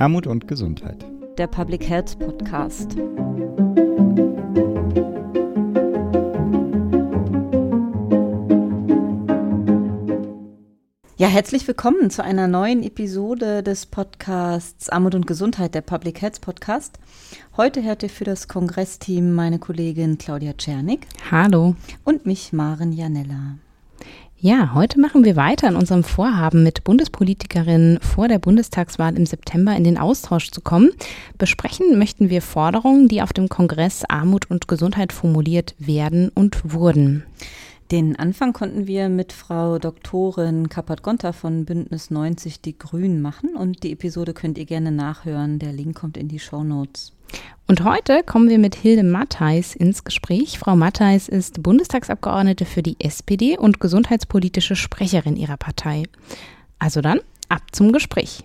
Armut und Gesundheit. Der Public Health Podcast. Ja, herzlich willkommen zu einer neuen Episode des Podcasts Armut und Gesundheit, der Public Health Podcast. Heute hört ihr für das Kongressteam meine Kollegin Claudia Czernik. Hallo. Und mich, Maren Janella. Ja, heute machen wir weiter in unserem Vorhaben, mit Bundespolitikerinnen vor der Bundestagswahl im September in den Austausch zu kommen. Besprechen möchten wir Forderungen, die auf dem Kongress Armut und Gesundheit formuliert werden und wurden. Den Anfang konnten wir mit Frau Doktorin Kappert-Gonter von Bündnis 90 Die Grünen machen und die Episode könnt ihr gerne nachhören. Der Link kommt in die Show Notes. Und heute kommen wir mit Hilde Mattheis ins Gespräch. Frau Mattheis ist Bundestagsabgeordnete für die SPD und gesundheitspolitische Sprecherin ihrer Partei. Also dann, ab zum Gespräch.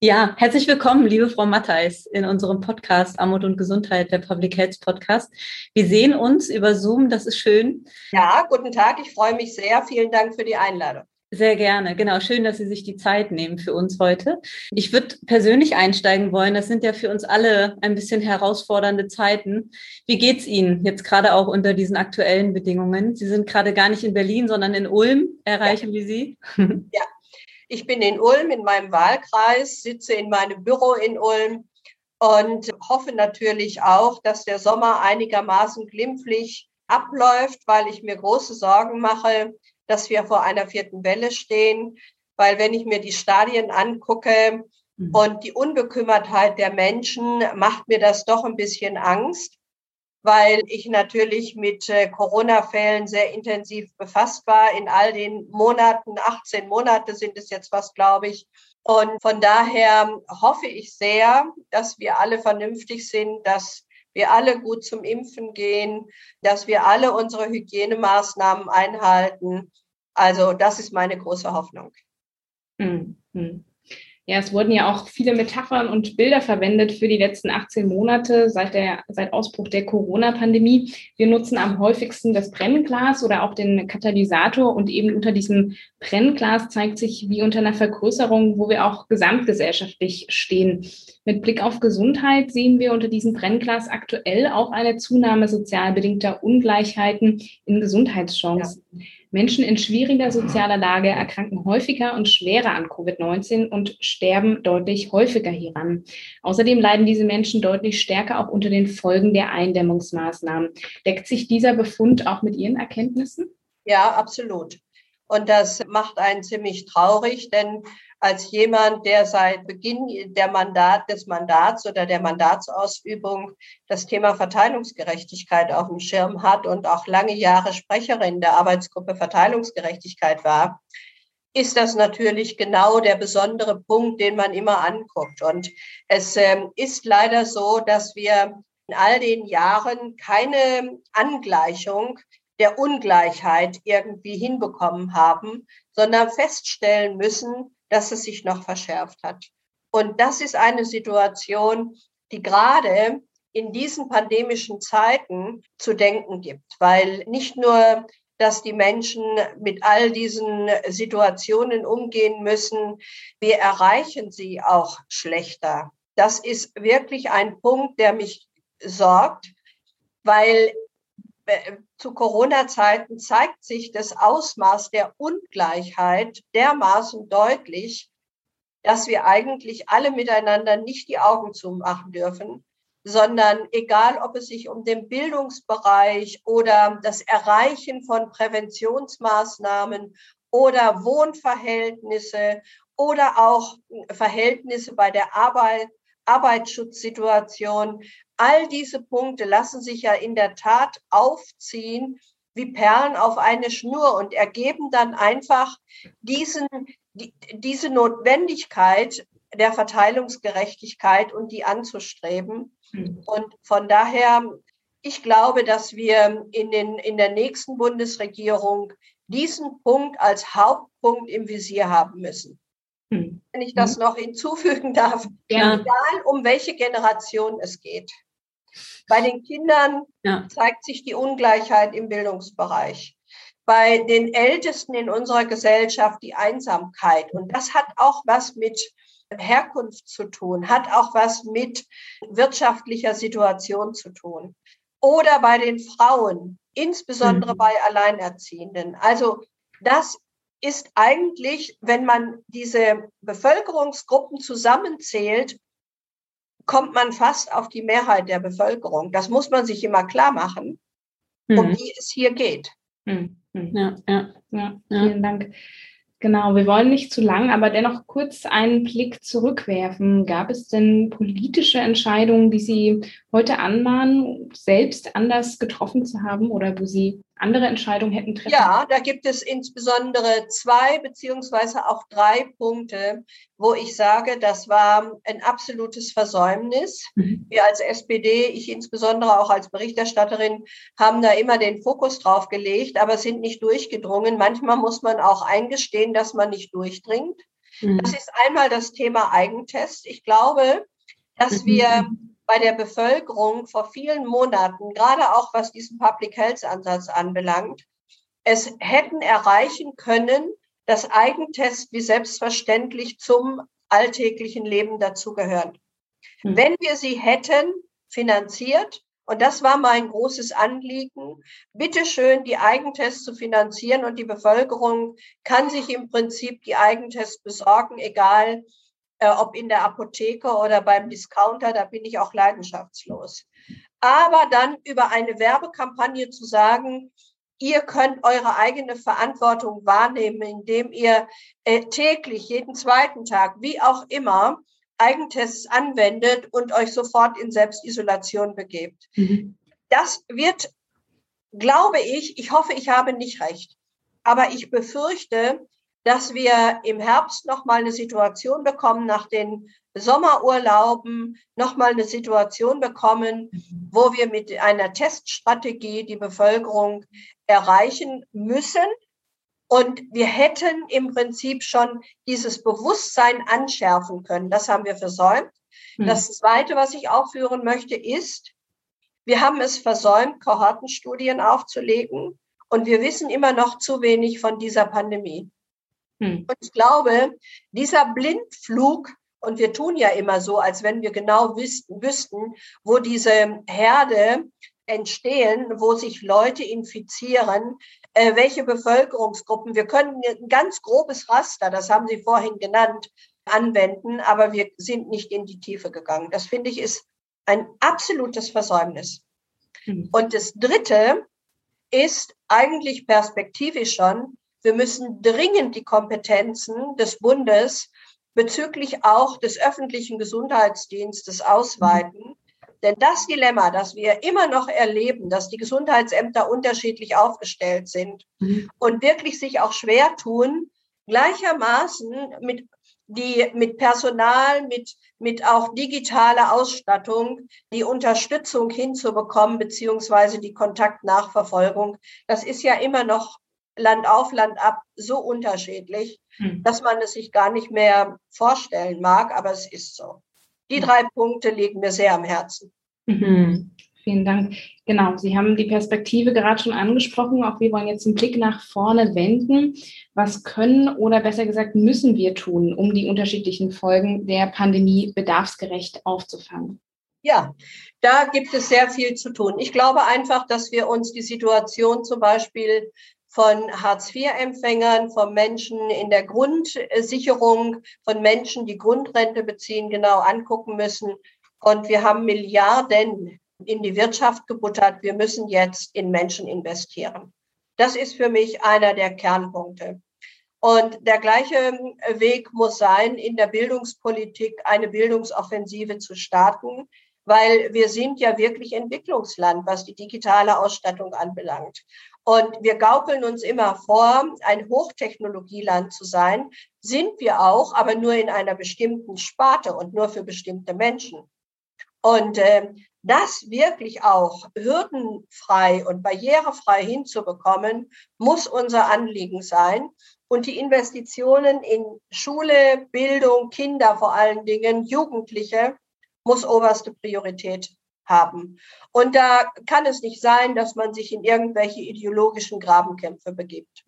Ja, herzlich willkommen, liebe Frau Mattheis, in unserem Podcast Armut und Gesundheit, der Public Health Podcast. Wir sehen uns über Zoom, das ist schön. Ja, guten Tag, ich freue mich sehr. Vielen Dank für die Einladung. Sehr gerne, genau. Schön, dass Sie sich die Zeit nehmen für uns heute. Ich würde persönlich einsteigen wollen. Das sind ja für uns alle ein bisschen herausfordernde Zeiten. Wie geht's Ihnen jetzt gerade auch unter diesen aktuellen Bedingungen? Sie sind gerade gar nicht in Berlin, sondern in Ulm. Erreichen ja. wir Sie? Ja, ich bin in Ulm in meinem Wahlkreis, sitze in meinem Büro in Ulm und hoffe natürlich auch, dass der Sommer einigermaßen glimpflich abläuft, weil ich mir große Sorgen mache, dass wir vor einer vierten Welle stehen. Weil wenn ich mir die Stadien angucke mhm. und die Unbekümmertheit der Menschen, macht mir das doch ein bisschen Angst weil ich natürlich mit äh, Corona-Fällen sehr intensiv befasst war in all den Monaten. 18 Monate sind es jetzt fast, glaube ich. Und von daher hoffe ich sehr, dass wir alle vernünftig sind, dass wir alle gut zum Impfen gehen, dass wir alle unsere Hygienemaßnahmen einhalten. Also das ist meine große Hoffnung. Mhm. Ja, es wurden ja auch viele Metaphern und Bilder verwendet für die letzten 18 Monate seit, der, seit Ausbruch der Corona-Pandemie. Wir nutzen am häufigsten das Brennglas oder auch den Katalysator und eben unter diesem Brennglas zeigt sich wie unter einer Vergrößerung, wo wir auch gesamtgesellschaftlich stehen. Mit Blick auf Gesundheit sehen wir unter diesem Brennglas aktuell auch eine Zunahme sozial bedingter Ungleichheiten in Gesundheitschancen. Ja. Menschen in schwieriger sozialer Lage erkranken häufiger und schwerer an Covid-19 und sterben deutlich häufiger hieran. Außerdem leiden diese Menschen deutlich stärker auch unter den Folgen der Eindämmungsmaßnahmen. Deckt sich dieser Befund auch mit Ihren Erkenntnissen? Ja, absolut. Und das macht einen ziemlich traurig, denn als jemand, der seit Beginn der Mandat, des Mandats oder der Mandatsausübung das Thema Verteilungsgerechtigkeit auf dem Schirm hat und auch lange Jahre Sprecherin der Arbeitsgruppe Verteilungsgerechtigkeit war, ist das natürlich genau der besondere Punkt, den man immer anguckt. Und es äh, ist leider so, dass wir in all den Jahren keine Angleichung der Ungleichheit irgendwie hinbekommen haben, sondern feststellen müssen, dass es sich noch verschärft hat. Und das ist eine Situation, die gerade in diesen pandemischen Zeiten zu denken gibt, weil nicht nur, dass die Menschen mit all diesen Situationen umgehen müssen, wir erreichen sie auch schlechter. Das ist wirklich ein Punkt, der mich sorgt, weil zu Corona-Zeiten zeigt sich das Ausmaß der Ungleichheit dermaßen deutlich, dass wir eigentlich alle miteinander nicht die Augen zumachen dürfen, sondern egal, ob es sich um den Bildungsbereich oder das Erreichen von Präventionsmaßnahmen oder Wohnverhältnisse oder auch Verhältnisse bei der Arbeit, Arbeitsschutzsituation, all diese Punkte lassen sich ja in der Tat aufziehen wie Perlen auf eine Schnur und ergeben dann einfach diesen, die, diese Notwendigkeit der Verteilungsgerechtigkeit und die anzustreben. Mhm. Und von daher, ich glaube, dass wir in, den, in der nächsten Bundesregierung diesen Punkt als Hauptpunkt im Visier haben müssen. Mhm. Wenn ich das hm. noch hinzufügen darf, ja. egal um welche Generation es geht. Bei den Kindern ja. zeigt sich die Ungleichheit im Bildungsbereich. Bei den Ältesten in unserer Gesellschaft die Einsamkeit. Und das hat auch was mit Herkunft zu tun, hat auch was mit wirtschaftlicher Situation zu tun. Oder bei den Frauen, insbesondere mhm. bei Alleinerziehenden. Also das ist eigentlich, wenn man diese Bevölkerungsgruppen zusammenzählt, kommt man fast auf die Mehrheit der Bevölkerung. Das muss man sich immer klar machen, mhm. um die es hier geht. Mhm. Ja, ja, ja, vielen Dank. Genau, wir wollen nicht zu lang, aber dennoch kurz einen Blick zurückwerfen. Gab es denn politische Entscheidungen, die Sie heute anmahnen, selbst anders getroffen zu haben oder wo Sie andere Entscheidungen hätten treffen? Ja, da gibt es insbesondere zwei beziehungsweise auch drei Punkte, wo ich sage, das war ein absolutes Versäumnis. Mhm. Wir als SPD, ich insbesondere auch als Berichterstatterin, haben da immer den Fokus drauf gelegt, aber sind nicht durchgedrungen. Manchmal muss man auch eingestehen, dass man nicht durchdringt. Mhm. Das ist einmal das Thema Eigentest. Ich glaube, dass mhm. wir bei der Bevölkerung vor vielen Monaten, gerade auch was diesen Public Health Ansatz anbelangt, es hätten erreichen können, dass Eigentests wie selbstverständlich zum alltäglichen Leben dazugehören. Mhm. Wenn wir sie hätten finanziert, und das war mein großes Anliegen, bitteschön die Eigentests zu finanzieren und die Bevölkerung kann sich im Prinzip die Eigentests besorgen, egal äh, ob in der Apotheke oder beim Discounter, da bin ich auch leidenschaftslos. Aber dann über eine Werbekampagne zu sagen, ihr könnt eure eigene Verantwortung wahrnehmen, indem ihr äh, täglich, jeden zweiten Tag, wie auch immer, Eigentests anwendet und euch sofort in Selbstisolation begebt. Mhm. Das wird, glaube ich, ich hoffe, ich habe nicht recht, aber ich befürchte, dass wir im Herbst nochmal eine Situation bekommen, nach den Sommerurlauben nochmal eine Situation bekommen, wo wir mit einer Teststrategie die Bevölkerung erreichen müssen. Und wir hätten im Prinzip schon dieses Bewusstsein anschärfen können. Das haben wir versäumt. Mhm. Das Zweite, was ich aufführen möchte, ist, wir haben es versäumt, Kohortenstudien aufzulegen. Und wir wissen immer noch zu wenig von dieser Pandemie. Hm. Und ich glaube, dieser Blindflug, und wir tun ja immer so, als wenn wir genau wüssten, wüssten wo diese Herde entstehen, wo sich Leute infizieren, äh, welche Bevölkerungsgruppen. Wir können ein ganz grobes Raster, das haben Sie vorhin genannt, anwenden, aber wir sind nicht in die Tiefe gegangen. Das finde ich ist ein absolutes Versäumnis. Mhm. Und das Dritte ist eigentlich perspektivisch schon, wir müssen dringend die Kompetenzen des Bundes bezüglich auch des öffentlichen Gesundheitsdienstes ausweiten. Denn das Dilemma, das wir immer noch erleben, dass die Gesundheitsämter unterschiedlich aufgestellt sind mhm. und wirklich sich auch schwer tun, gleichermaßen mit die mit Personal, mit, mit auch digitaler Ausstattung die Unterstützung hinzubekommen, beziehungsweise die Kontaktnachverfolgung. Das ist ja immer noch Land auf, Land ab so unterschiedlich, hm. dass man es sich gar nicht mehr vorstellen mag, aber es ist so. Die drei Punkte liegen mir sehr am Herzen. Mhm. Vielen Dank. Genau, Sie haben die Perspektive gerade schon angesprochen. Auch wir wollen jetzt einen Blick nach vorne wenden. Was können oder besser gesagt müssen wir tun, um die unterschiedlichen Folgen der Pandemie bedarfsgerecht aufzufangen? Ja, da gibt es sehr viel zu tun. Ich glaube einfach, dass wir uns die Situation zum Beispiel von Hartz-IV-Empfängern, von Menschen in der Grundsicherung, von Menschen, die Grundrente beziehen, genau angucken müssen. Und wir haben Milliarden in die Wirtschaft gebuttert. Wir müssen jetzt in Menschen investieren. Das ist für mich einer der Kernpunkte. Und der gleiche Weg muss sein, in der Bildungspolitik eine Bildungsoffensive zu starten, weil wir sind ja wirklich Entwicklungsland, was die digitale Ausstattung anbelangt. Und wir gaukeln uns immer vor, ein Hochtechnologieland zu sein, sind wir auch, aber nur in einer bestimmten Sparte und nur für bestimmte Menschen. Und äh, das wirklich auch hürdenfrei und barrierefrei hinzubekommen, muss unser Anliegen sein. Und die Investitionen in Schule, Bildung, Kinder vor allen Dingen, Jugendliche, muss oberste Priorität haben. Und da kann es nicht sein, dass man sich in irgendwelche ideologischen Grabenkämpfe begibt.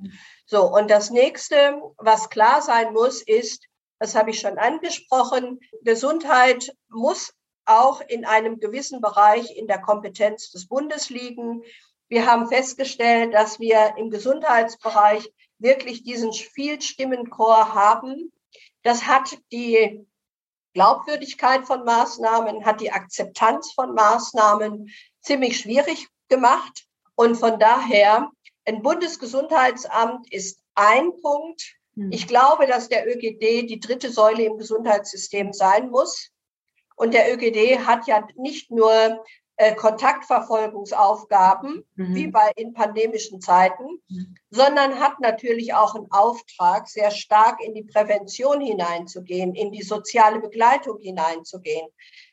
So, und das nächste, was klar sein muss, ist, Das habe ich schon angesprochen. Gesundheit muss auch in einem gewissen Bereich in der Kompetenz des Bundes liegen. Wir haben festgestellt, dass wir im Gesundheitsbereich wirklich diesen Vielstimmenchor haben. Das hat die Glaubwürdigkeit von Maßnahmen, hat die Akzeptanz von Maßnahmen ziemlich schwierig gemacht. Und von daher, ein Bundesgesundheitsamt ist ein Punkt. Hm. Ich glaube, dass der ÖGD die dritte Säule im Gesundheitssystem sein muss. Und der ÖGD hat ja nicht nur äh, Kontaktverfolgungsaufgaben, mhm. wie bei in pandemischen Zeiten, mhm. sondern hat natürlich auch einen Auftrag, sehr stark in die Prävention hineinzugehen, in die soziale Begleitung hineinzugehen.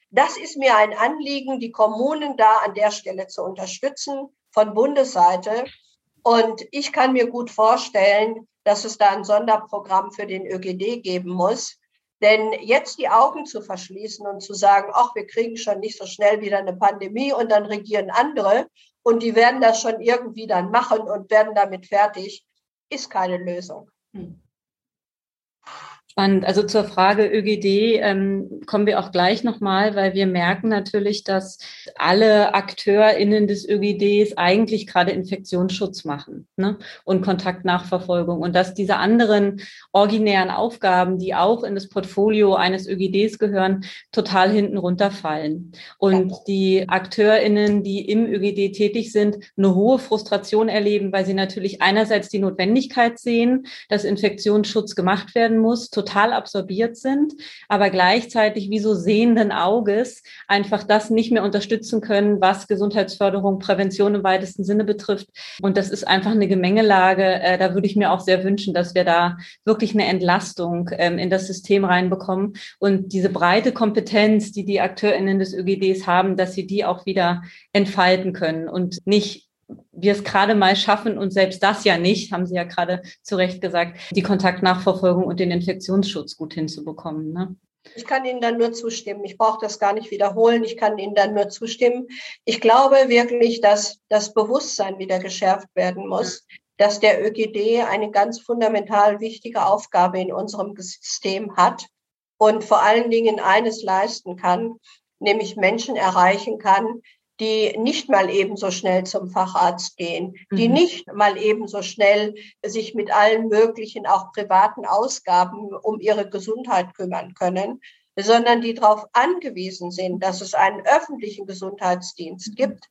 Das ist mir ein Anliegen, die Kommunen da an der Stelle zu unterstützen von Bundesseite. Und ich kann mir gut vorstellen, dass es da ein Sonderprogramm für den ÖGD geben muss, denn jetzt die Augen zu verschließen und zu sagen, ach, wir kriegen schon nicht so schnell wieder eine Pandemie und dann regieren andere und die werden das schon irgendwie dann machen und werden damit fertig, ist keine Lösung. Hm. Spannend. Also zur Frage ÖGD ähm, kommen wir auch gleich nochmal, weil wir merken natürlich, dass alle AkteurInnen des ÖGDs eigentlich gerade Infektionsschutz machen ne? und Kontaktnachverfolgung und dass diese anderen originären Aufgaben, die auch in das Portfolio eines ÖGDs gehören, total hinten runterfallen. Und die AkteurInnen, die im ÖGD tätig sind, eine hohe Frustration erleben, weil sie natürlich einerseits die Notwendigkeit sehen, dass Infektionsschutz gemacht werden muss, total absorbiert sind, aber gleichzeitig wie so sehenden Auges einfach das nicht mehr unterstützen können, was Gesundheitsförderung, Prävention im weitesten Sinne betrifft. Und das ist einfach eine Gemengelage. Äh, da würde ich mir auch sehr wünschen, dass wir da wirklich eine Entlastung ähm, in das System reinbekommen und diese breite Kompetenz, die die AkteurInnen des ÖGDs haben, dass sie die auch wieder entfalten können und nicht wir es gerade mal schaffen und selbst das ja nicht, haben Sie ja gerade zu Recht gesagt, die Kontaktnachverfolgung und den Infektionsschutz gut hinzubekommen. Ne? Ich kann Ihnen dann nur zustimmen. Ich brauche das gar nicht wiederholen. Ich kann Ihnen dann nur zustimmen. Ich glaube wirklich, dass das Bewusstsein wieder geschärft werden muss, dass der ÖGD eine ganz fundamental wichtige Aufgabe in unserem System hat und vor allen Dingen eines leisten kann, nämlich Menschen erreichen kann, die nicht mal ebenso schnell zum Facharzt gehen, die mhm. nicht mal ebenso schnell sich mit allen möglichen, auch privaten Ausgaben um ihre Gesundheit kümmern können, sondern die darauf angewiesen sind, dass es einen öffentlichen Gesundheitsdienst mhm. gibt,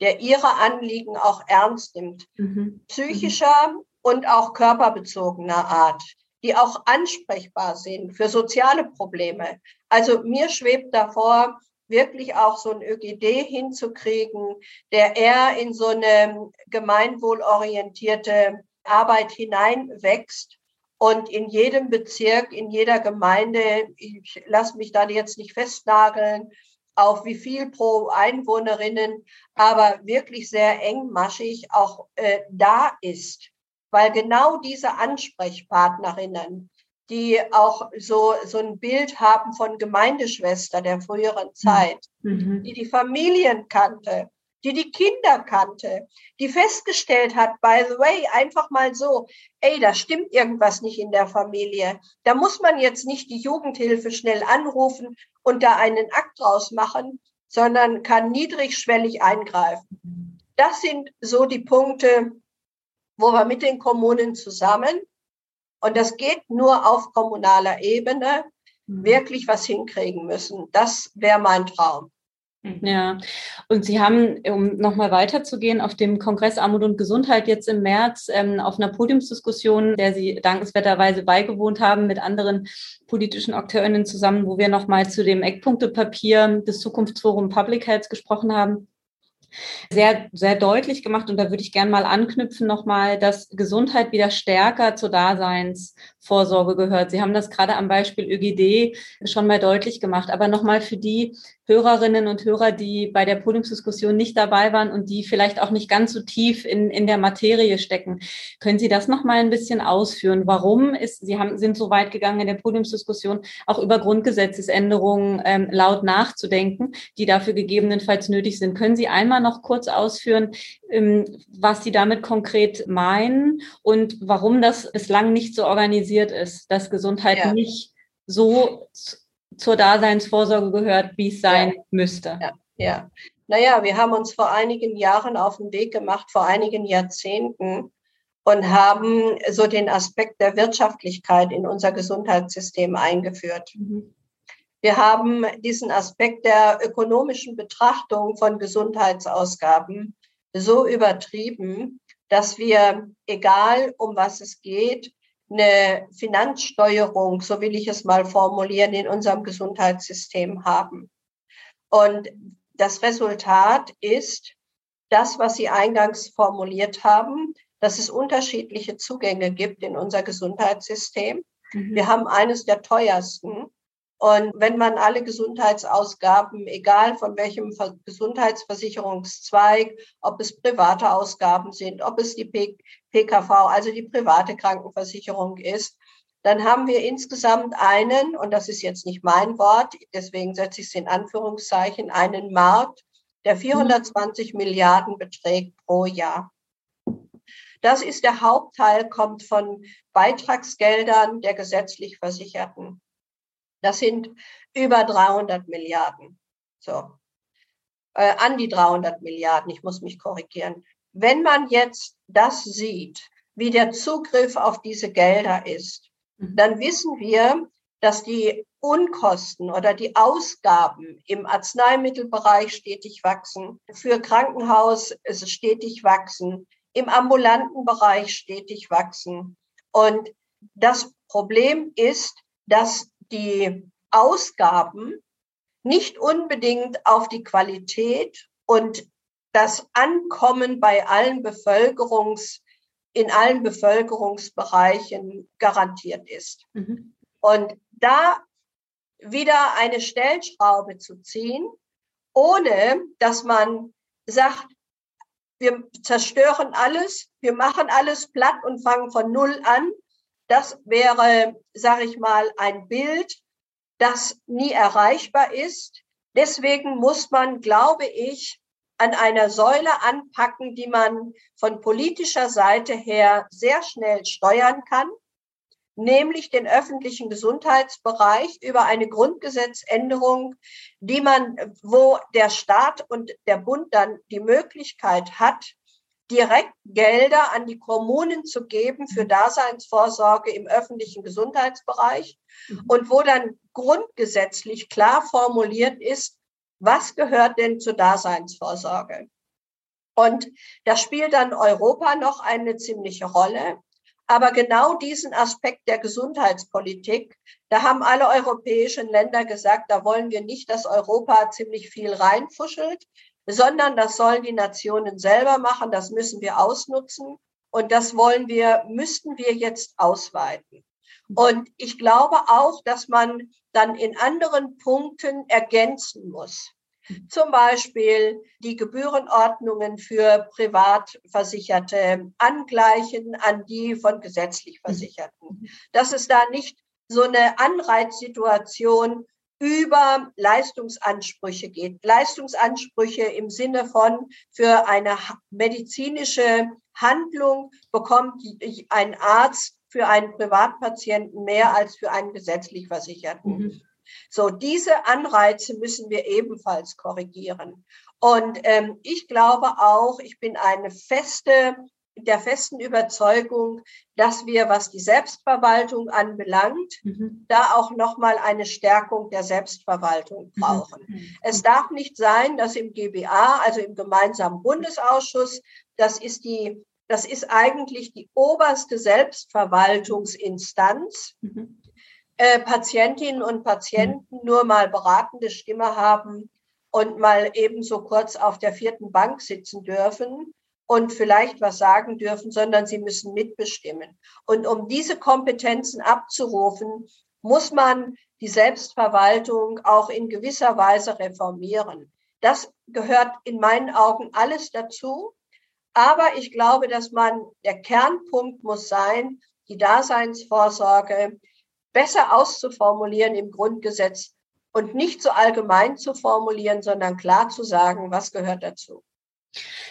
der ihre Anliegen auch ernst nimmt, mhm. psychischer und auch körperbezogener Art, die auch ansprechbar sind für soziale Probleme. Also mir schwebt davor, wirklich auch so ein ÖGD hinzukriegen, der eher in so eine gemeinwohlorientierte Arbeit hineinwächst. Und in jedem Bezirk, in jeder Gemeinde, ich lasse mich da jetzt nicht festnageln, auf wie viel pro Einwohnerinnen, aber wirklich sehr engmaschig auch äh, da ist, weil genau diese Ansprechpartnerinnen, die auch so, so ein Bild haben von Gemeindeschwester der früheren mhm. Zeit, mhm. die die Familien kannte, die die Kinder kannte, die festgestellt hat, by the way, einfach mal so, ey, da stimmt irgendwas nicht in der Familie. Da muss man jetzt nicht die Jugendhilfe schnell anrufen und da einen Akt draus machen, sondern kann niedrigschwellig eingreifen. Das sind so die Punkte, wo wir mit den Kommunen zusammen und das geht nur auf kommunaler Ebene, mhm. wirklich was hinkriegen müssen. Das wäre mein Traum. Mhm. Ja, und Sie haben, um nochmal weiterzugehen, auf dem Kongress Armut und Gesundheit jetzt im März ähm, auf einer Podiumsdiskussion, der Sie dankenswerterweise beigewohnt haben mit anderen politischen Akteurinnen zusammen, wo wir nochmal zu dem Eckpunktepapier des Zukunftsforum Public Health gesprochen haben, sehr, sehr deutlich gemacht. Und da würde ich gerne mal anknüpfen nochmal, dass Gesundheit wieder stärker zur Daseinsvorsorge gehört. Sie haben das gerade am Beispiel ÖGD schon mal deutlich gemacht. Aber nochmal für die Hörerinnen und Hörer, die bei der Podiumsdiskussion nicht dabei waren und die vielleicht auch nicht ganz so tief in, in der Materie stecken. Können Sie das noch mal ein bisschen ausführen? Warum ist, Sie haben, sind so weit gegangen in der Podiumsdiskussion, auch über Grundgesetzesänderungen ähm, laut nachzudenken, die dafür gegebenenfalls nötig sind. Können Sie einmal noch kurz ausführen, was Sie damit konkret meinen und warum das bislang nicht so organisiert ist, dass Gesundheit ja. nicht so zur Daseinsvorsorge gehört, wie es sein ja. müsste. Ja, ja. Naja, wir haben uns vor einigen Jahren auf den Weg gemacht, vor einigen Jahrzehnten, und haben so den Aspekt der Wirtschaftlichkeit in unser Gesundheitssystem eingeführt. Mhm. Wir haben diesen Aspekt der ökonomischen Betrachtung von Gesundheitsausgaben so übertrieben, dass wir, egal um was es geht, eine Finanzsteuerung, so will ich es mal formulieren, in unserem Gesundheitssystem haben. Und das Resultat ist das, was Sie eingangs formuliert haben, dass es unterschiedliche Zugänge gibt in unser Gesundheitssystem. Mhm. Wir haben eines der teuersten. Und wenn man alle Gesundheitsausgaben, egal von welchem Gesundheitsversicherungszweig, ob es private Ausgaben sind, ob es die PKV, also die private Krankenversicherung ist, dann haben wir insgesamt einen, und das ist jetzt nicht mein Wort, deswegen setze ich es in Anführungszeichen, einen Markt, der 420 mhm. Milliarden beträgt pro Jahr. Das ist der Hauptteil, kommt von Beitragsgeldern der gesetzlich Versicherten. Das sind über 300 Milliarden. So. Äh, an die 300 Milliarden. Ich muss mich korrigieren. Wenn man jetzt das sieht, wie der Zugriff auf diese Gelder ist, mhm. dann wissen wir, dass die Unkosten oder die Ausgaben im Arzneimittelbereich stetig wachsen, für Krankenhaus ist es stetig wachsen, im ambulanten Bereich stetig wachsen. Und das Problem ist, dass die Ausgaben nicht unbedingt auf die Qualität und das Ankommen bei allen Bevölkerungs, in allen Bevölkerungsbereichen garantiert ist. Mhm. Und da wieder eine Stellschraube zu ziehen, ohne dass man sagt, wir zerstören alles, wir machen alles platt und fangen von Null an, das wäre, sage ich mal, ein Bild, das nie erreichbar ist. Deswegen muss man, glaube ich, an einer Säule anpacken, die man von politischer Seite her sehr schnell steuern kann, nämlich den öffentlichen Gesundheitsbereich über eine Grundgesetzänderung, die man, wo der Staat und der Bund dann die Möglichkeit hat, direkt Gelder an die Kommunen zu geben für Daseinsvorsorge im öffentlichen Gesundheitsbereich mhm. und wo dann grundgesetzlich klar formuliert ist, was gehört denn zur Daseinsvorsorge? Und da spielt dann Europa noch eine ziemliche Rolle. Aber genau diesen Aspekt der Gesundheitspolitik, da haben alle europäischen Länder gesagt, da wollen wir nicht, dass Europa ziemlich viel reinfuschelt, sondern das sollen die Nationen selber machen, das müssen wir ausnutzen und das wollen wir, müssten wir jetzt ausweiten. Und ich glaube auch, dass man dann in anderen Punkten ergänzen muss. Zum Beispiel die Gebührenordnungen für Privatversicherte angleichen an die von gesetzlich Versicherten. Dass es da nicht so eine Anreizsituation über Leistungsansprüche geht. Leistungsansprüche im Sinne von, für eine medizinische Handlung bekommt ein Arzt für einen Privatpatienten mehr als für einen gesetzlich Versicherten. Mhm. So, diese Anreize müssen wir ebenfalls korrigieren. Und ähm, ich glaube auch, ich bin eine feste der festen Überzeugung, dass wir, was die Selbstverwaltung anbelangt, mhm. da auch nochmal eine Stärkung der Selbstverwaltung mhm. brauchen. Mhm. Es darf nicht sein, dass im GBA, also im gemeinsamen Bundesausschuss, das ist die, das ist eigentlich die oberste Selbstverwaltungsinstanz, mhm. äh, Patientinnen und Patienten nur mal beratende Stimme haben und mal ebenso kurz auf der vierten Bank sitzen dürfen und vielleicht was sagen dürfen, sondern sie müssen mitbestimmen. Und um diese Kompetenzen abzurufen, muss man die Selbstverwaltung auch in gewisser Weise reformieren. Das gehört in meinen Augen alles dazu. Aber ich glaube, dass man, der Kernpunkt muss sein, die Daseinsvorsorge besser auszuformulieren im Grundgesetz und nicht so allgemein zu formulieren, sondern klar zu sagen, was gehört dazu.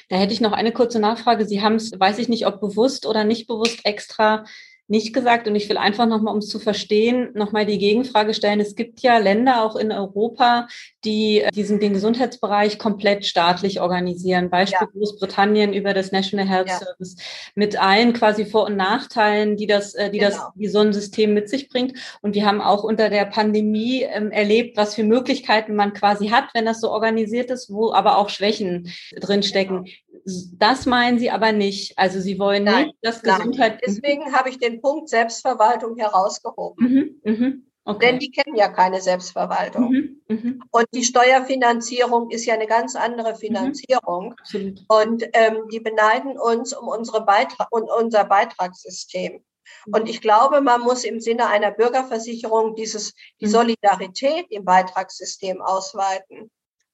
Da hätte ich noch eine kurze Nachfrage. Sie haben es, weiß ich nicht, ob bewusst oder nicht bewusst extra nicht gesagt. Und ich will einfach nochmal, um es zu verstehen, nochmal die Gegenfrage stellen. Es gibt ja Länder auch in Europa, die äh, diesen, den Gesundheitsbereich komplett staatlich organisieren. Beispiel ja. Großbritannien über das National Health ja. Service mit allen quasi Vor- und Nachteilen, die das, äh, die genau. das, die so ein System mit sich bringt. Und wir haben auch unter der Pandemie ähm, erlebt, was für Möglichkeiten man quasi hat, wenn das so organisiert ist, wo aber auch Schwächen drinstecken. Genau. Das meinen Sie aber nicht. Also Sie wollen nein, nicht, dass Gesundheit. Nein. Deswegen habe ich den Punkt Selbstverwaltung herausgehoben. Mhm, mh. Okay. Denn die kennen ja keine Selbstverwaltung. Mhm, mh. Und die Steuerfinanzierung ist ja eine ganz andere Finanzierung. Mhm, und ähm, die beneiden uns um unsere Beitrag und unser Beitragssystem. Mhm. Und ich glaube, man muss im Sinne einer Bürgerversicherung dieses, die mhm. Solidarität im Beitragssystem ausweiten.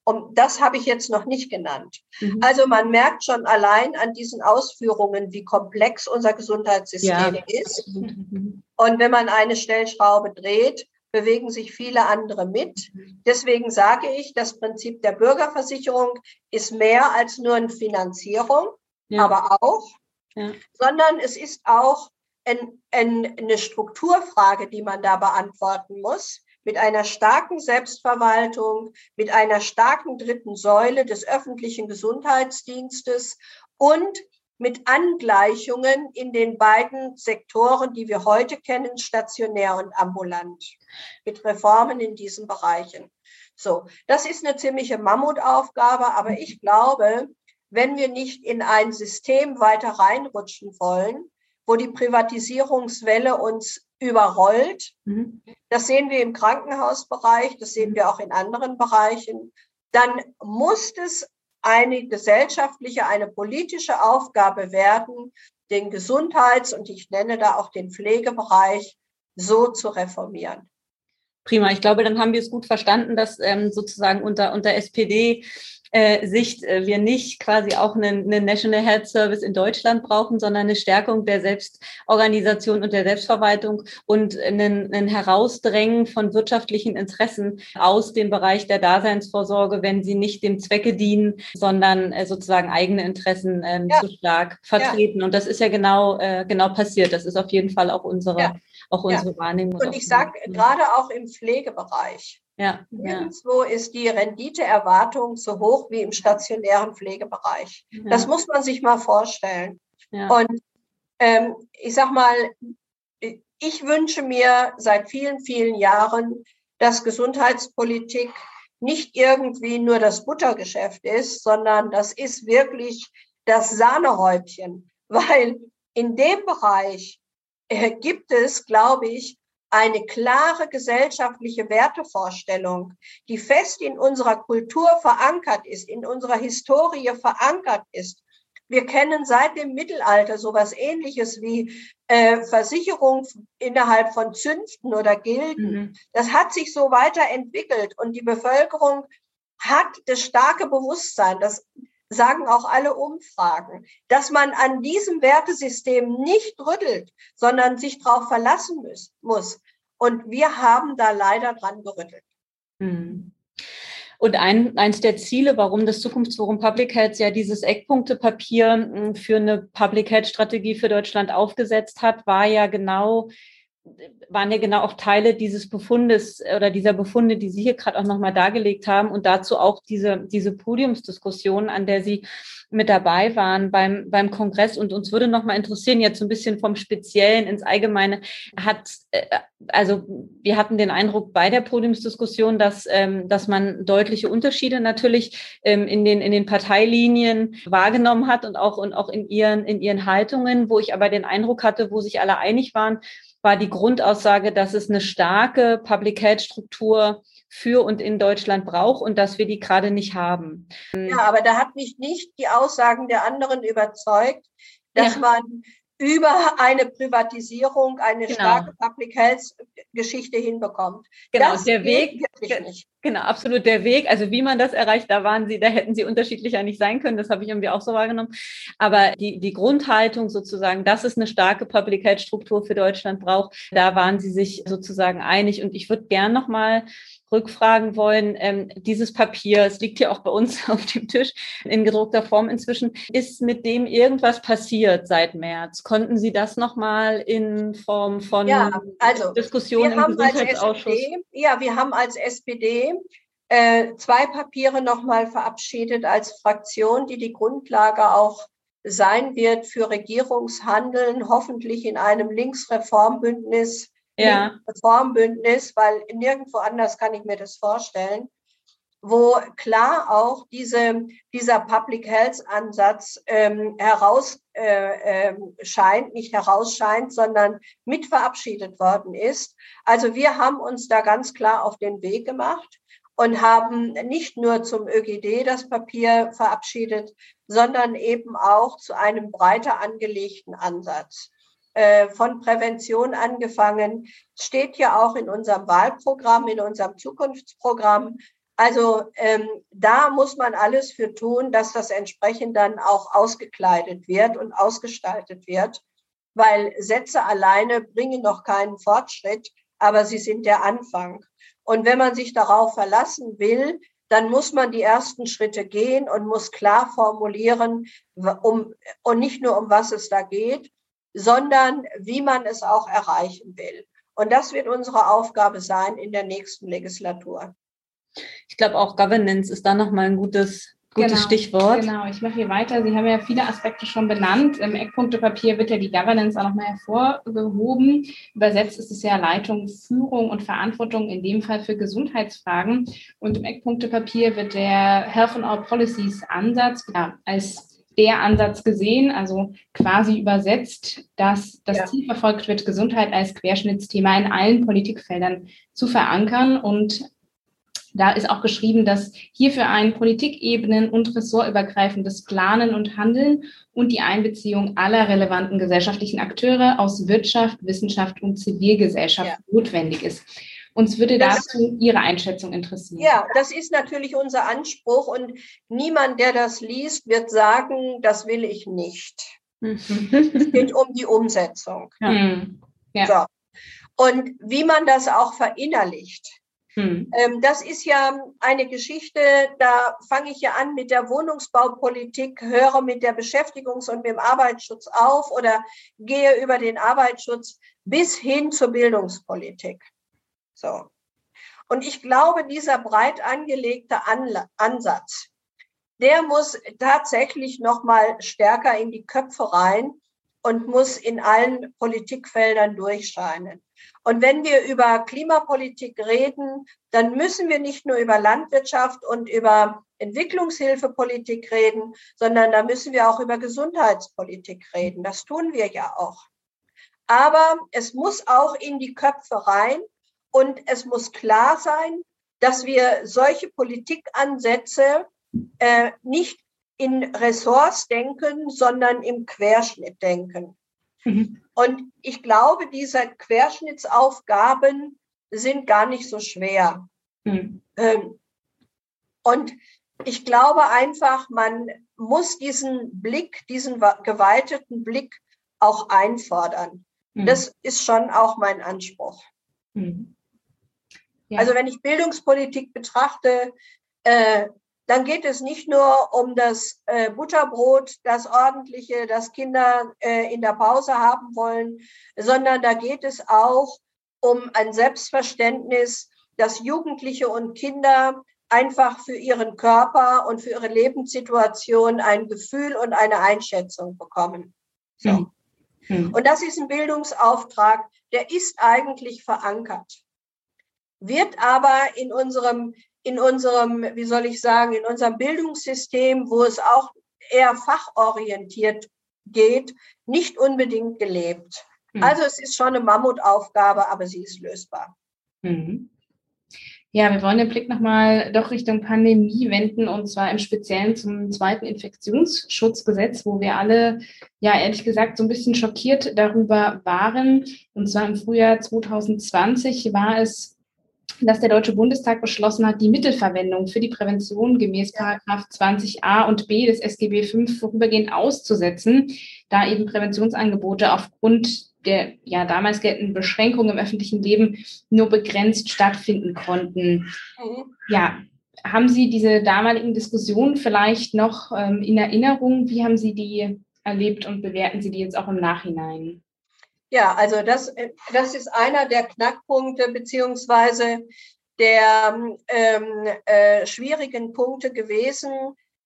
Und das habe ich jetzt noch nicht genannt. Mhm. Also man merkt schon allein an diesen Ausführungen, wie komplex unser Gesundheitssystem ja. ist. Mhm. Und wenn man eine Stellschraube dreht, bewegen sich viele andere mit. Deswegen sage ich, das Prinzip der Bürgerversicherung ist mehr als nur eine Finanzierung, ja. aber auch, ja. sondern es ist auch ein, ein, eine Strukturfrage, die man da beantworten muss mit einer starken Selbstverwaltung, mit einer starken dritten Säule des öffentlichen Gesundheitsdienstes und mit Angleichungen in den beiden Sektoren, die wir heute kennen, stationär und ambulant, mit Reformen in diesen Bereichen. So, das ist eine ziemliche Mammutaufgabe, aber ich glaube, wenn wir nicht in ein System weiter reinrutschen wollen, wo die Privatisierungswelle uns überrollt. Mhm. Das sehen wir im Krankenhausbereich, das sehen wir auch in anderen Bereichen. Dann muss es eine gesellschaftliche, eine politische Aufgabe werden, den Gesundheits- und ich nenne da auch den Pflegebereich so zu reformieren. Prima, ich glaube, dann haben wir es gut verstanden, dass ähm, sozusagen unter, unter SPD äh, Sicht äh, wir nicht quasi auch einen, einen National Health Service in Deutschland brauchen, sondern eine Stärkung der Selbstorganisation und der Selbstverwaltung und einen, einen Herausdrängen von wirtschaftlichen Interessen aus dem Bereich der Daseinsvorsorge, wenn sie nicht dem Zwecke dienen, sondern äh, sozusagen eigene Interessen ähm, ja. zu stark vertreten. Ja. Und das ist ja genau, äh, genau passiert. Das ist auf jeden Fall auch unsere, ja. auch unsere Wahrnehmung. Und ich sage gerade auch im Pflegebereich. Ja, Nirgendwo ja. ist die Renditeerwartung so hoch wie im stationären Pflegebereich. Ja. Das muss man sich mal vorstellen. Ja. Und ähm, ich sag mal, ich wünsche mir seit vielen, vielen Jahren, dass Gesundheitspolitik nicht irgendwie nur das Buttergeschäft ist, sondern das ist wirklich das Sahnehäubchen, weil in dem Bereich äh, gibt es, glaube ich, eine klare gesellschaftliche Wertevorstellung, die fest in unserer Kultur verankert ist, in unserer Historie verankert ist. Wir kennen seit dem Mittelalter sowas ähnliches wie äh, Versicherung innerhalb von Zünften oder Gilden. Mhm. Das hat sich so weiterentwickelt und die Bevölkerung hat das starke Bewusstsein, das sagen auch alle Umfragen, dass man an diesem Wertesystem nicht rüttelt, sondern sich darauf verlassen muss. Und wir haben da leider dran gerüttelt. Hm. Und ein, eins der Ziele, warum das Zukunftsforum Public Health ja dieses Eckpunktepapier hm, für eine Public Health Strategie für Deutschland aufgesetzt hat, war ja genau waren ja genau auch Teile dieses Befundes oder dieser Befunde, die Sie hier gerade auch nochmal dargelegt haben und dazu auch diese, diese Podiumsdiskussion, an der Sie mit dabei waren beim, beim Kongress. Und uns würde nochmal interessieren, jetzt so ein bisschen vom Speziellen ins Allgemeine, hat, äh, also wir hatten den Eindruck bei der Podiumsdiskussion, dass, ähm, dass man deutliche Unterschiede natürlich ähm, in, den, in den Parteilinien wahrgenommen hat und auch, und auch in ihren, in ihren Haltungen, wo ich aber den Eindruck hatte, wo sich alle einig waren, war die Grundaussage, dass es eine starke Public Health Struktur für und in Deutschland braucht und dass wir die gerade nicht haben. Ja, aber da hat mich nicht die Aussagen der anderen überzeugt, dass ja. man über eine Privatisierung eine genau. starke Public Health Geschichte hinbekommt. Genau, das der Weg, genau, absolut der Weg. Also wie man das erreicht, da waren Sie, da hätten Sie unterschiedlicher nicht sein können. Das habe ich irgendwie auch so wahrgenommen. Aber die, die Grundhaltung sozusagen, dass es eine starke Public Health Struktur für Deutschland braucht, da waren Sie sich sozusagen einig. Und ich würde gern nochmal rückfragen wollen. Ähm, dieses Papier, es liegt hier auch bei uns auf dem Tisch in gedruckter Form inzwischen, ist mit dem irgendwas passiert seit März? Konnten Sie das nochmal in Form von ja, also, Diskussionen im Gesundheitsausschuss? SPD, ja, wir haben als SPD äh, zwei Papiere nochmal verabschiedet als Fraktion, die die Grundlage auch sein wird für Regierungshandeln, hoffentlich in einem Linksreformbündnis ja. Reformbündnis, weil nirgendwo anders kann ich mir das vorstellen, wo klar auch diese, dieser Public Health Ansatz ähm, heraus äh, äh, scheint, nicht herausscheint, sondern mit verabschiedet worden ist. Also wir haben uns da ganz klar auf den Weg gemacht und haben nicht nur zum ÖGD das Papier verabschiedet, sondern eben auch zu einem breiter angelegten Ansatz. Äh, von Prävention angefangen, steht ja auch in unserem Wahlprogramm, in unserem Zukunftsprogramm. Also ähm, da muss man alles für tun, dass das entsprechend dann auch ausgekleidet wird und ausgestaltet wird, weil Sätze alleine bringen noch keinen Fortschritt, aber sie sind der Anfang. Und wenn man sich darauf verlassen will, dann muss man die ersten Schritte gehen und muss klar formulieren, um, und nicht nur um was es da geht, sondern wie man es auch erreichen will. Und das wird unsere Aufgabe sein in der nächsten Legislatur. Ich glaube, auch Governance ist da nochmal ein gutes, gutes genau, Stichwort. Genau, ich mache hier weiter. Sie haben ja viele Aspekte schon benannt. Im Eckpunktepapier wird ja die Governance auch nochmal hervorgehoben. Übersetzt ist es ja Leitung, Führung und Verantwortung, in dem Fall für Gesundheitsfragen. Und im Eckpunktepapier wird der Health and All Policies Ansatz ja, als der Ansatz gesehen, also quasi übersetzt, dass das ja. Ziel verfolgt wird, Gesundheit als Querschnittsthema in allen Politikfeldern zu verankern. Und da ist auch geschrieben, dass hierfür ein Politikebenen und ressortübergreifendes Planen und Handeln und die Einbeziehung aller relevanten gesellschaftlichen Akteure aus Wirtschaft, Wissenschaft und Zivilgesellschaft ja. notwendig ist. Uns würde dazu Ihre Einschätzung interessieren. Ja, das ist natürlich unser Anspruch und niemand, der das liest, wird sagen, das will ich nicht. es geht um die Umsetzung. Ja. Hm. Ja. So. Und wie man das auch verinnerlicht. Hm. Das ist ja eine Geschichte, da fange ich ja an mit der Wohnungsbaupolitik, höre mit der Beschäftigungs- und mit dem Arbeitsschutz auf oder gehe über den Arbeitsschutz bis hin zur Bildungspolitik. So. Und ich glaube, dieser breit angelegte Anla Ansatz, der muss tatsächlich noch mal stärker in die Köpfe rein und muss in allen Politikfeldern durchscheinen. Und wenn wir über Klimapolitik reden, dann müssen wir nicht nur über Landwirtschaft und über Entwicklungshilfepolitik reden, sondern da müssen wir auch über Gesundheitspolitik reden. Das tun wir ja auch. Aber es muss auch in die Köpfe rein und es muss klar sein, dass wir solche Politikansätze äh, nicht in Ressorts denken, sondern im Querschnitt denken. Mhm. Und ich glaube, diese Querschnittsaufgaben sind gar nicht so schwer. Mhm. Ähm, und ich glaube einfach, man muss diesen Blick, diesen geweiteten Blick auch einfordern. Mhm. Das ist schon auch mein Anspruch. Mhm. Ja. Also wenn ich Bildungspolitik betrachte, äh, dann geht es nicht nur um das äh, Butterbrot, das ordentliche, das Kinder äh, in der Pause haben wollen, sondern da geht es auch um ein Selbstverständnis, dass Jugendliche und Kinder einfach für ihren Körper und für ihre Lebenssituation ein Gefühl und eine Einschätzung bekommen. So. Mhm. Und das ist ein Bildungsauftrag, der ist eigentlich verankert wird aber in unserem, in unserem, wie soll ich sagen, in unserem Bildungssystem, wo es auch eher fachorientiert geht, nicht unbedingt gelebt. Mhm. Also es ist schon eine Mammutaufgabe, aber sie ist lösbar. Mhm. Ja, wir wollen den Blick nochmal doch Richtung Pandemie wenden und zwar im Speziellen zum zweiten Infektionsschutzgesetz, wo wir alle, ja, ehrlich gesagt, so ein bisschen schockiert darüber waren. Und zwar im Frühjahr 2020 war es dass der Deutsche Bundestag beschlossen hat, die Mittelverwendung für die Prävention gemäß Paragraph 20a und b des SGB V vorübergehend auszusetzen, da eben Präventionsangebote aufgrund der ja damals geltenden Beschränkungen im öffentlichen Leben nur begrenzt stattfinden konnten. Mhm. Ja, haben Sie diese damaligen Diskussionen vielleicht noch ähm, in Erinnerung? Wie haben Sie die erlebt und bewerten Sie die jetzt auch im Nachhinein? Ja, also das, das ist einer der Knackpunkte beziehungsweise der ähm, äh, schwierigen Punkte gewesen,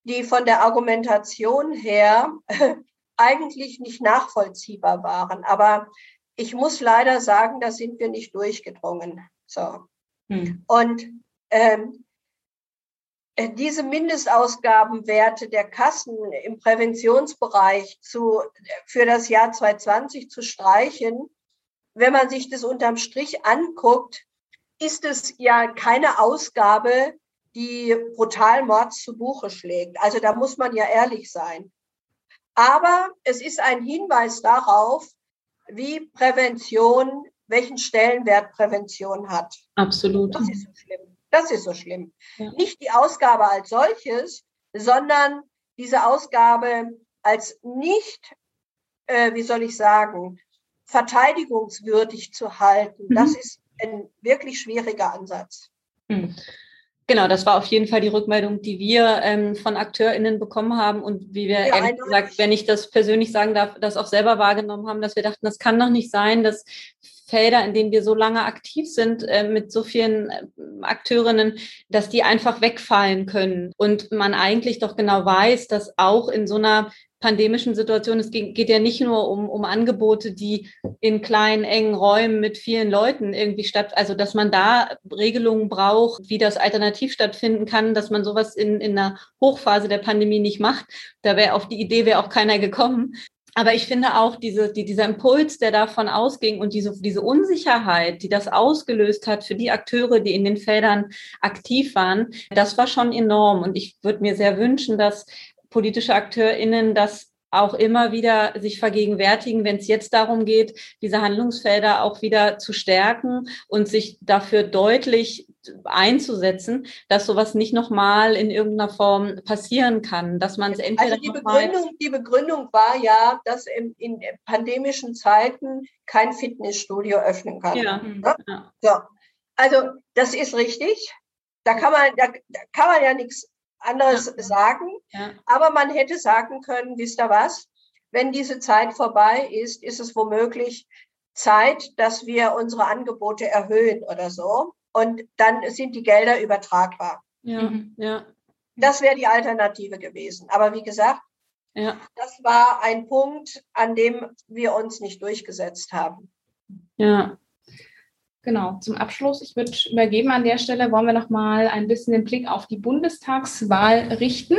die von der Argumentation her eigentlich nicht nachvollziehbar waren. Aber ich muss leider sagen, da sind wir nicht durchgedrungen. So. Hm. Und ähm, äh, diese Mindestausgabenwerte der Kassen im Präventionsbereich zu, für das Jahr 2020 zu streichen, wenn man sich das unterm Strich anguckt, ist es ja keine Ausgabe, die brutal Mords zu Buche schlägt. Also da muss man ja ehrlich sein. Aber es ist ein Hinweis darauf, wie Prävention, welchen Stellenwert Prävention hat. Absolut. Das ist so schlimm. Das ist so schlimm. Ja. Nicht die Ausgabe als solches, sondern diese Ausgabe als nicht, äh, wie soll ich sagen, verteidigungswürdig zu halten. Mhm. Das ist ein wirklich schwieriger Ansatz. Mhm. Genau, das war auf jeden Fall die Rückmeldung, die wir ähm, von AkteurInnen bekommen haben und wie wir ja, ehrlich gesagt, wenn ich das persönlich sagen darf, das auch selber wahrgenommen haben, dass wir dachten, das kann doch nicht sein, dass Felder, in denen wir so lange aktiv sind, äh, mit so vielen äh, Akteurinnen, dass die einfach wegfallen können. Und man eigentlich doch genau weiß, dass auch in so einer pandemischen Situation. Es geht ja nicht nur um, um Angebote, die in kleinen, engen Räumen mit vielen Leuten irgendwie statt, also dass man da Regelungen braucht, wie das alternativ stattfinden kann, dass man sowas in, in einer Hochphase der Pandemie nicht macht. Da wäre auf die Idee wäre auch keiner gekommen. Aber ich finde auch diese, die, dieser Impuls, der davon ausging und diese, diese Unsicherheit, die das ausgelöst hat für die Akteure, die in den Feldern aktiv waren, das war schon enorm. Und ich würde mir sehr wünschen, dass politische AkteurInnen das auch immer wieder sich vergegenwärtigen, wenn es jetzt darum geht, diese Handlungsfelder auch wieder zu stärken und sich dafür deutlich einzusetzen, dass sowas nicht nochmal in irgendeiner Form passieren kann, dass man es entweder also die Begründung, die Begründung war ja, dass in, in pandemischen Zeiten kein Fitnessstudio öffnen kann. Ja. ja. So. Also das ist richtig. Da kann man, da, da kann man ja nichts anderes ja. sagen. Ja. Aber man hätte sagen können, wisst ihr was? Wenn diese Zeit vorbei ist, ist es womöglich Zeit, dass wir unsere Angebote erhöhen oder so. Und dann sind die Gelder übertragbar. Ja, mhm. ja. Das wäre die Alternative gewesen. Aber wie gesagt, ja. das war ein Punkt, an dem wir uns nicht durchgesetzt haben. Ja, Genau, zum Abschluss, ich würde übergeben an der Stelle, wollen wir noch mal ein bisschen den Blick auf die Bundestagswahl richten.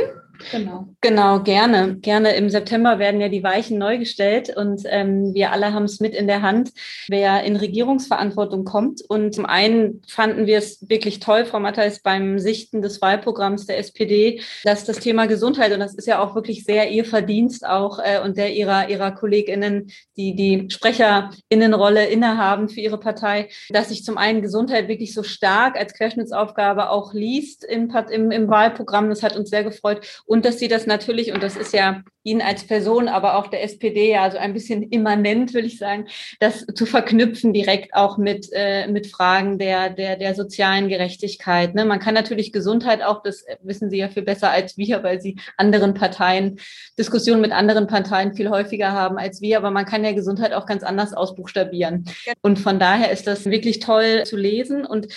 Genau. Genau, gerne. Gerne. Im September werden ja die Weichen neu gestellt und ähm, wir alle haben es mit in der Hand, wer in Regierungsverantwortung kommt. Und zum einen fanden wir es wirklich toll, Frau Matthijs, beim Sichten des Wahlprogramms der SPD, dass das Thema Gesundheit, und das ist ja auch wirklich sehr ihr Verdienst auch äh, und der ihrer, ihrer KollegInnen, die die SprecherInnenrolle innehaben für ihre Partei, dass sich zum einen Gesundheit wirklich so stark als Querschnittsaufgabe auch liest im, im, im Wahlprogramm. Das hat uns sehr gefreut und dass sie das natürlich, und das ist ja Ihnen als Person, aber auch der SPD ja so ein bisschen immanent, will ich sagen, das zu verknüpfen direkt auch mit, äh, mit Fragen der, der, der sozialen Gerechtigkeit. Ne? Man kann natürlich Gesundheit auch, das wissen Sie ja viel besser als wir, weil Sie anderen Parteien, Diskussionen mit anderen Parteien viel häufiger haben als wir, aber man kann ja Gesundheit auch ganz anders ausbuchstabieren. Und von daher ist das wirklich toll zu lesen und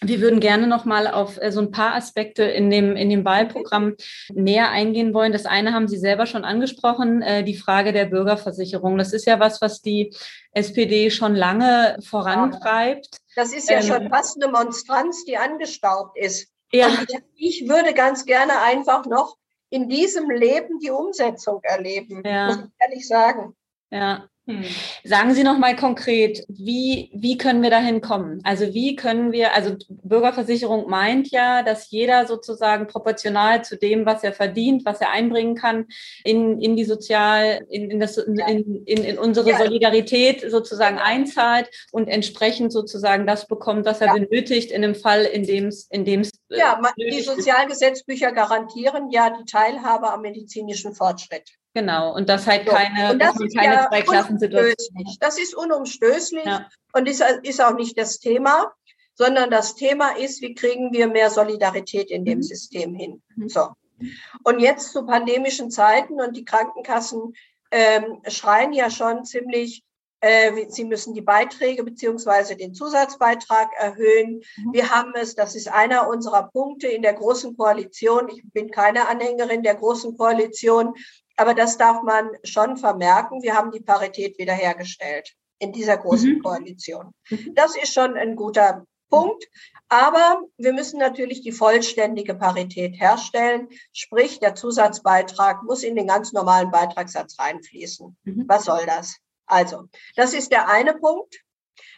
wir würden gerne noch mal auf äh, so ein paar Aspekte in dem, in dem Wahlprogramm näher eingehen wollen. Das eine haben Sie selber schon angesprochen, äh, die Frage der Bürgerversicherung. Das ist ja was, was die SPD schon lange vorantreibt. Das ist ja ähm, schon fast eine Monstranz, die angestaubt ist. Ja. ich würde ganz gerne einfach noch in diesem Leben die Umsetzung erleben, ja. muss ich ehrlich sagen. Ja, Hm. Sagen Sie noch mal konkret, wie, wie können wir dahin kommen? Also wie können wir, also Bürgerversicherung meint ja, dass jeder sozusagen proportional zu dem, was er verdient, was er einbringen kann, in, in die Sozial, in, in, das, in, in, in unsere ja. Solidarität sozusagen ja. einzahlt und entsprechend sozusagen das bekommt, was er ja. benötigt in dem Fall, in dem es, in dem es äh, ja, die Sozialgesetzbücher garantieren ja die Teilhabe am medizinischen Fortschritt. Genau, und das halt keine, und das ist keine ja Zweiklassensituation. Das ist unumstößlich ja. und ist, ist auch nicht das Thema, sondern das Thema ist, wie kriegen wir mehr Solidarität in dem mhm. System hin. Mhm. So. Und jetzt zu pandemischen Zeiten und die Krankenkassen ähm, schreien ja schon ziemlich, äh, sie müssen die Beiträge beziehungsweise den Zusatzbeitrag erhöhen. Mhm. Wir haben es, das ist einer unserer Punkte in der Großen Koalition. Ich bin keine Anhängerin der Großen Koalition, aber das darf man schon vermerken. Wir haben die Parität wiederhergestellt in dieser großen mhm. Koalition. Mhm. Das ist schon ein guter Punkt. Aber wir müssen natürlich die vollständige Parität herstellen. Sprich, der Zusatzbeitrag muss in den ganz normalen Beitragssatz reinfließen. Mhm. Was soll das? Also, das ist der eine Punkt.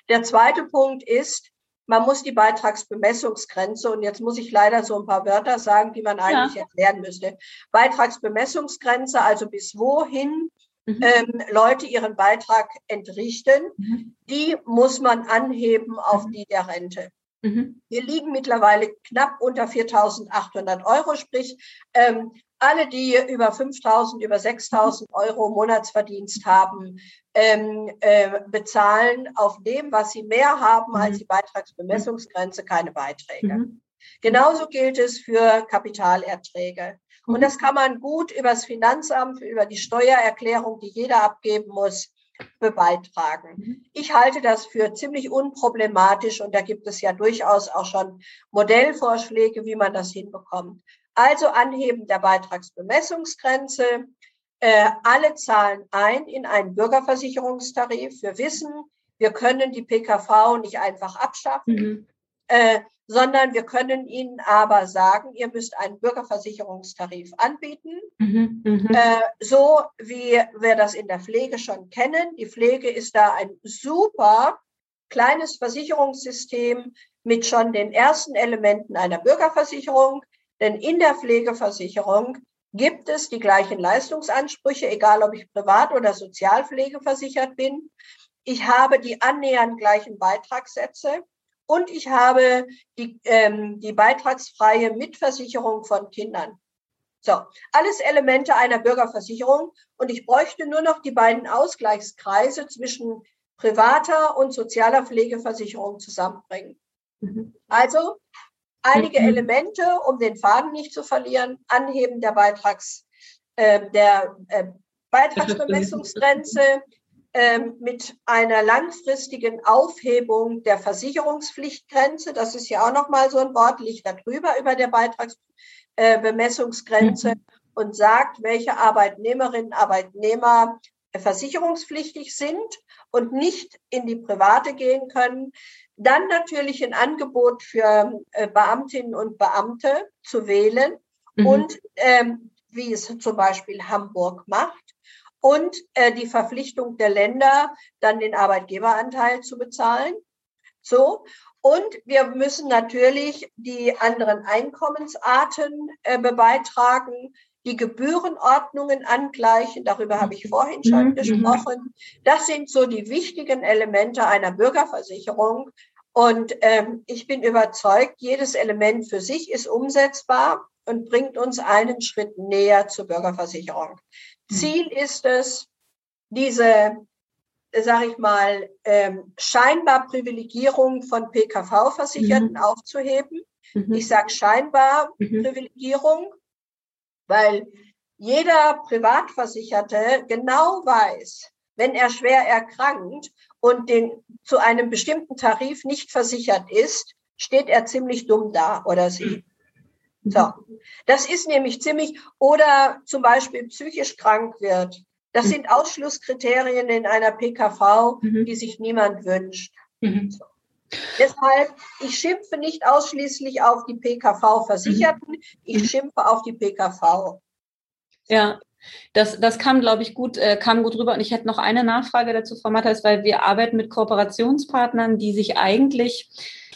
Der zweite Punkt ist, man muss die Beitragsbemessungsgrenze, und jetzt muss ich leider so ein paar Wörter sagen, die man eigentlich ja. erklären müsste. Beitragsbemessungsgrenze, also bis wohin mhm. ähm, Leute ihren Beitrag entrichten, mhm. die muss man anheben auf mhm. die der Rente. Mhm. Wir liegen mittlerweile knapp unter 4.800 Euro, sprich ähm, alle, die über 5.000, über 6.000 Euro Monatsverdienst haben, ähm, äh, bezahlen auf dem, was sie mehr haben als mhm. die Beitragsbemessungsgrenze, keine Beiträge. Mhm. Genauso gilt es für Kapitalerträge. Und mhm. das kann man gut übers Finanzamt, über die Steuererklärung, die jeder abgeben muss, beitragen. Mhm. Ich halte das für ziemlich unproblematisch und da gibt es ja durchaus auch schon Modellvorschläge, wie man das hinbekommt. Also Anheben der Beitragsbemessungsgrenze. Äh, alle zahlen ein in einen Bürgerversicherungstarif. Wir wissen, wir können die PKV nicht einfach abschaffen. Mhm. Äh, sondern wir können Ihnen aber sagen, ihr müsst einen Bürgerversicherungstarif anbieten, mhm, mhm, äh, so wie wir das in der Pflege schon kennen. Die Pflege ist da ein super kleines Versicherungssystem mit schon den ersten Elementen einer Bürgerversicherung, denn in der Pflegeversicherung gibt es die gleichen Leistungsansprüche, egal ob ich privat oder Sozialpflege versichert bin. Ich habe die annähernd gleichen Beitragssätze und ich habe die, ähm, die beitragsfreie Mitversicherung von Kindern. So, alles Elemente einer Bürgerversicherung. Und ich bräuchte nur noch die beiden Ausgleichskreise zwischen privater und sozialer Pflegeversicherung zusammenbringen. Mhm. Also einige mhm. Elemente, um den Faden nicht zu verlieren, Anheben der Beitrags, äh, der äh, Beitragsbemessungsgrenze, ähm, mit einer langfristigen Aufhebung der Versicherungspflichtgrenze. Das ist ja auch nochmal so ein Wort, liegt darüber über der Beitragsbemessungsgrenze mhm. und sagt, welche Arbeitnehmerinnen, Arbeitnehmer versicherungspflichtig sind und nicht in die Private gehen können. Dann natürlich ein Angebot für äh, Beamtinnen und Beamte zu wählen mhm. und ähm, wie es zum Beispiel Hamburg macht und äh, die Verpflichtung der Länder, dann den Arbeitgeberanteil zu bezahlen. So. Und wir müssen natürlich die anderen Einkommensarten äh, beitragen, die Gebührenordnungen angleichen. Darüber habe ich vorhin schon mhm. gesprochen. Das sind so die wichtigen Elemente einer Bürgerversicherung. Und ähm, ich bin überzeugt, jedes Element für sich ist umsetzbar und bringt uns einen Schritt näher zur Bürgerversicherung. Ziel ist es, diese, sage ich mal, ähm, scheinbar Privilegierung von PKV-Versicherten mhm. aufzuheben. Mhm. Ich sage scheinbar mhm. Privilegierung, weil jeder Privatversicherte genau weiß, wenn er schwer erkrankt und den, zu einem bestimmten Tarif nicht versichert ist, steht er ziemlich dumm da oder sie. So, das ist nämlich ziemlich, oder zum Beispiel psychisch krank wird. Das mhm. sind Ausschlusskriterien in einer PKV, mhm. die sich niemand wünscht. Mhm. So. Deshalb, ich schimpfe nicht ausschließlich auf die PKV-Versicherten, ich schimpfe auf die PKV. Ja, Das, das kam, glaube ich, gut, äh, kam gut rüber. Und ich hätte noch eine Nachfrage dazu, Frau Matthias, weil wir arbeiten mit Kooperationspartnern, die sich eigentlich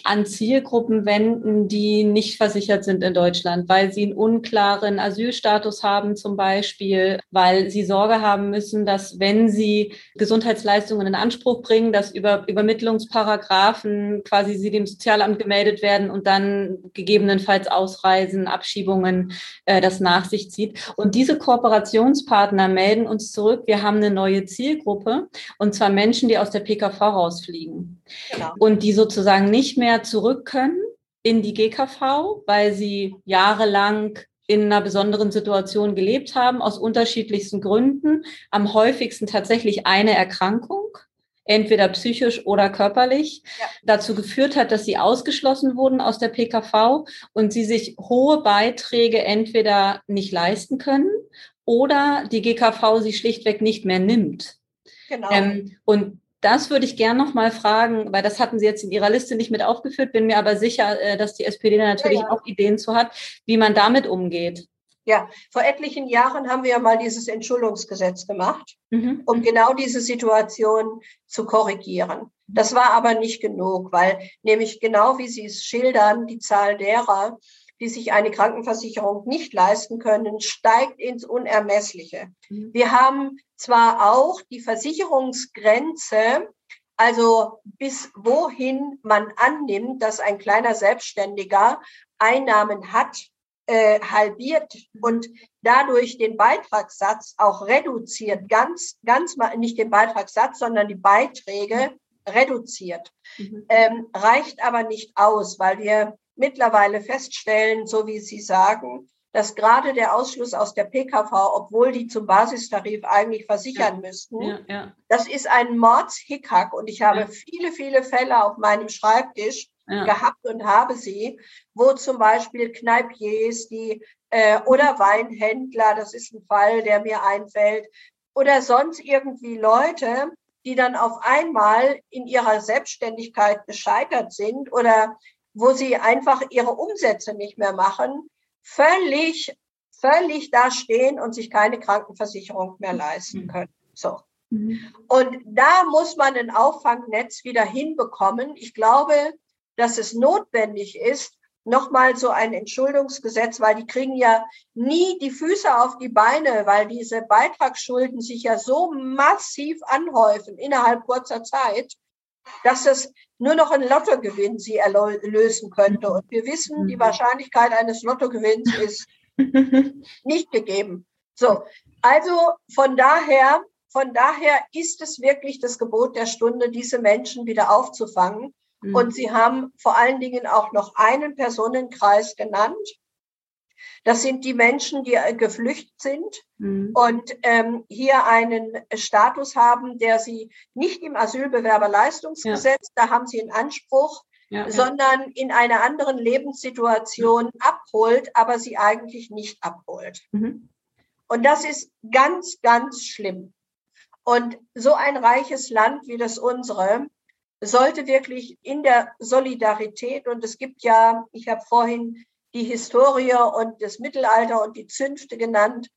an Zielgruppen wenden, die nicht versichert sind in Deutschland, weil sie einen unklaren Asylstatus haben zum Beispiel, weil sie Sorge haben müssen, dass wenn sie Gesundheitsleistungen in Anspruch bringen, dass über Übermittlungsparagraphen quasi sie dem Sozialamt gemeldet werden und dann gegebenenfalls Ausreisen, Abschiebungen äh, das nach sich zieht. Und diese Kooperationspartner melden uns zurück, wir haben eine neue Zielgruppe und zwar Menschen, die aus der PKV rausfliegen genau. und die sozusagen nicht mehr zurück können in die GKV, weil sie jahrelang in einer besonderen Situation gelebt haben, aus unterschiedlichsten Gründen. Am häufigsten tatsächlich eine Erkrankung, entweder psychisch oder körperlich, ja. dazu geführt hat, dass sie ausgeschlossen wurden aus der PKV und sie sich hohe Beiträge entweder nicht leisten können oder die GKV sie schlichtweg nicht mehr nimmt. Genau. Ähm, und das würde ich gerne noch mal fragen, weil das hatten Sie jetzt in Ihrer Liste nicht mit aufgeführt, bin mir aber sicher, äh, dass die SPD da natürlich ja, ja. auch Ideen zu hat, wie man damit umgeht. Ja, vor etlichen Jahren haben wir ja mal dieses Entschuldungsgesetz gemacht, mhm. um genau diese Situation zu korrigieren. Das war aber nicht genug, weil nämlich genau wie Sie es schildern, die Zahl derer, die sich eine Krankenversicherung nicht leisten können, steigt ins Unermessliche. Mhm. Wir haben zwar auch die Versicherungsgrenze, also bis wohin man annimmt, dass ein kleiner Selbstständiger Einnahmen hat, äh, halbiert und dadurch den Beitragssatz auch reduziert, ganz, ganz mal nicht den Beitragssatz, sondern die Beiträge reduziert. Mhm. Ähm, reicht aber nicht aus, weil wir mittlerweile feststellen, so wie Sie sagen, dass gerade der Ausschluss aus der PKV, obwohl die zum Basistarif eigentlich versichern ja, müssten, ja, ja. das ist ein Mordshickhack. Und ich habe viele, viele Fälle auf meinem Schreibtisch gehabt und habe sie, wo zum Beispiel Kneipiers, die äh, oder Weinhändler, das ist ein Fall, der mir einfällt, oder sonst irgendwie Leute, die dann auf einmal in ihrer Selbstständigkeit gescheitert sind oder wo sie einfach ihre Umsätze nicht mehr machen, völlig, völlig da stehen und sich keine Krankenversicherung mehr leisten mhm. können. So. Mhm. Und da muss man ein Auffangnetz wieder hinbekommen. Ich glaube, dass es notwendig ist, nochmal so ein Entschuldungsgesetz, weil die kriegen ja nie die Füße auf die Beine, weil diese Beitragsschulden sich ja so massiv anhäufen innerhalb kurzer Zeit, dass es nur noch ein Lottogewinn sie erlösen könnte. Und wir wissen, die mhm. Wahrscheinlichkeit eines Lottogewinns ist nicht gegeben. So, also von daher, von daher ist es wirklich das Gebot der Stunde, diese Menschen wieder aufzufangen. Mhm. Und Sie haben vor allen Dingen auch noch einen Personenkreis genannt, das sind die Menschen, die äh, geflüchtet sind mhm. und ähm, hier einen Status haben, der sie nicht im Asylbewerberleistungsgesetz, ja. da haben sie einen Anspruch, ja, sondern in einer anderen Lebenssituation abholt, aber sie eigentlich nicht abholt. Mhm. Und das ist ganz, ganz schlimm. Und so ein reiches Land wie das unsere sollte wirklich in der Solidarität, und es gibt ja, ich habe vorhin die Historie und das Mittelalter und die Zünfte genannt.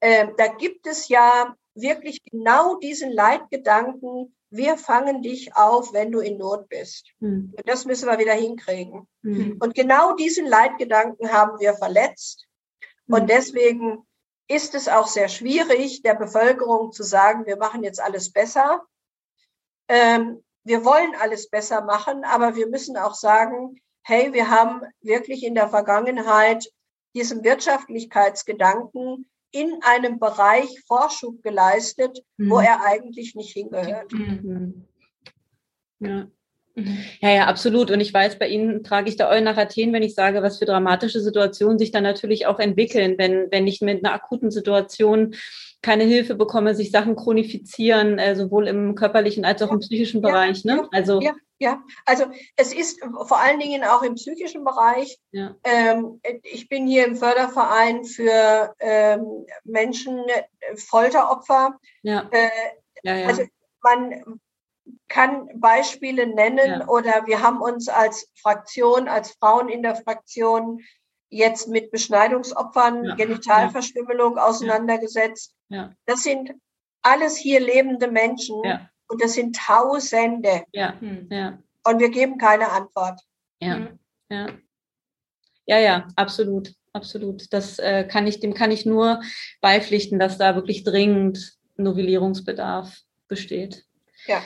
Äh, da gibt es ja wirklich genau diesen Leitgedanken, wir fangen dich auf, wenn du in Not bist. Mhm. Und das müssen wir wieder hinkriegen. Mhm. Und genau diesen Leitgedanken haben wir verletzt. Mhm. Und deswegen ist es auch sehr schwierig, der Bevölkerung zu sagen, wir machen jetzt alles besser. Ähm, wir wollen alles besser machen, aber wir müssen auch sagen, hey, wir haben wirklich in der Vergangenheit diesem Wirtschaftlichkeitsgedanken in einem Bereich Vorschub geleistet, mhm. wo er eigentlich nicht hingehört. Mhm. Ja. Ja, ja, absolut. Und ich weiß, bei Ihnen trage ich da Eulen nach Athen, wenn ich sage, was für dramatische Situationen sich dann natürlich auch entwickeln, wenn, wenn ich mit einer akuten Situation keine Hilfe bekomme, sich Sachen chronifizieren, äh, sowohl im körperlichen als auch im psychischen Bereich. Ne? Also ja, ja, also es ist vor allen Dingen auch im psychischen Bereich. Ja. Ähm, ich bin hier im Förderverein für ähm, Menschen, äh, Folteropfer. Ja. Äh, ja, ja. Also man kann Beispiele nennen ja. oder wir haben uns als Fraktion, als Frauen in der Fraktion jetzt mit Beschneidungsopfern, ja. Genitalverstümmelung auseinandergesetzt. Ja. Das sind alles hier lebende Menschen ja. und das sind Tausende. Ja. Hm. Ja. Und wir geben keine Antwort. Ja, hm. ja. Ja, ja, absolut, absolut. Das äh, kann ich, dem kann ich nur beipflichten, dass da wirklich dringend Novellierungsbedarf besteht. Ja.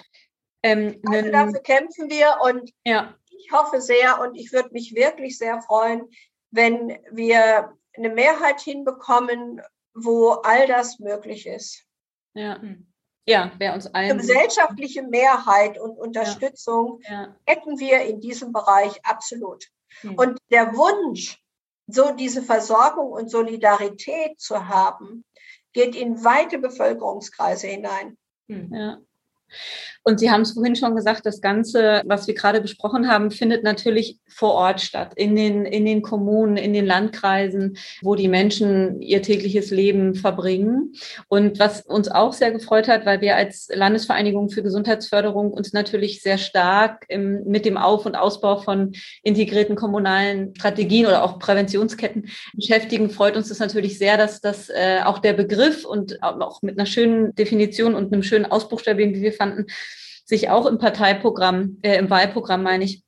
Ähm, also dafür kämpfen wir und ja. ich hoffe sehr und ich würde mich wirklich sehr freuen, wenn wir eine Mehrheit hinbekommen, wo all das möglich ist. Ja, ja wäre uns allen. Eine gesellschaftliche Mehrheit und Unterstützung ja. Ja. hätten wir in diesem Bereich absolut. Hm. Und der Wunsch, so diese Versorgung und Solidarität zu haben, geht in weite Bevölkerungskreise hinein. Hm. Ja. Und Sie haben es vorhin schon gesagt, das Ganze, was wir gerade besprochen haben, findet natürlich vor Ort statt, in den, in den Kommunen, in den Landkreisen, wo die Menschen ihr tägliches Leben verbringen. Und was uns auch sehr gefreut hat, weil wir als Landesvereinigung für Gesundheitsförderung uns natürlich sehr stark im, mit dem Auf- und Ausbau von integrierten kommunalen Strategien oder auch Präventionsketten beschäftigen, freut uns das natürlich sehr, dass das äh, auch der Begriff und auch mit einer schönen Definition und einem schönen Ausbuchstabieren, wie wir fanden, sich auch im Parteiprogramm, äh, im Wahlprogramm meine ich,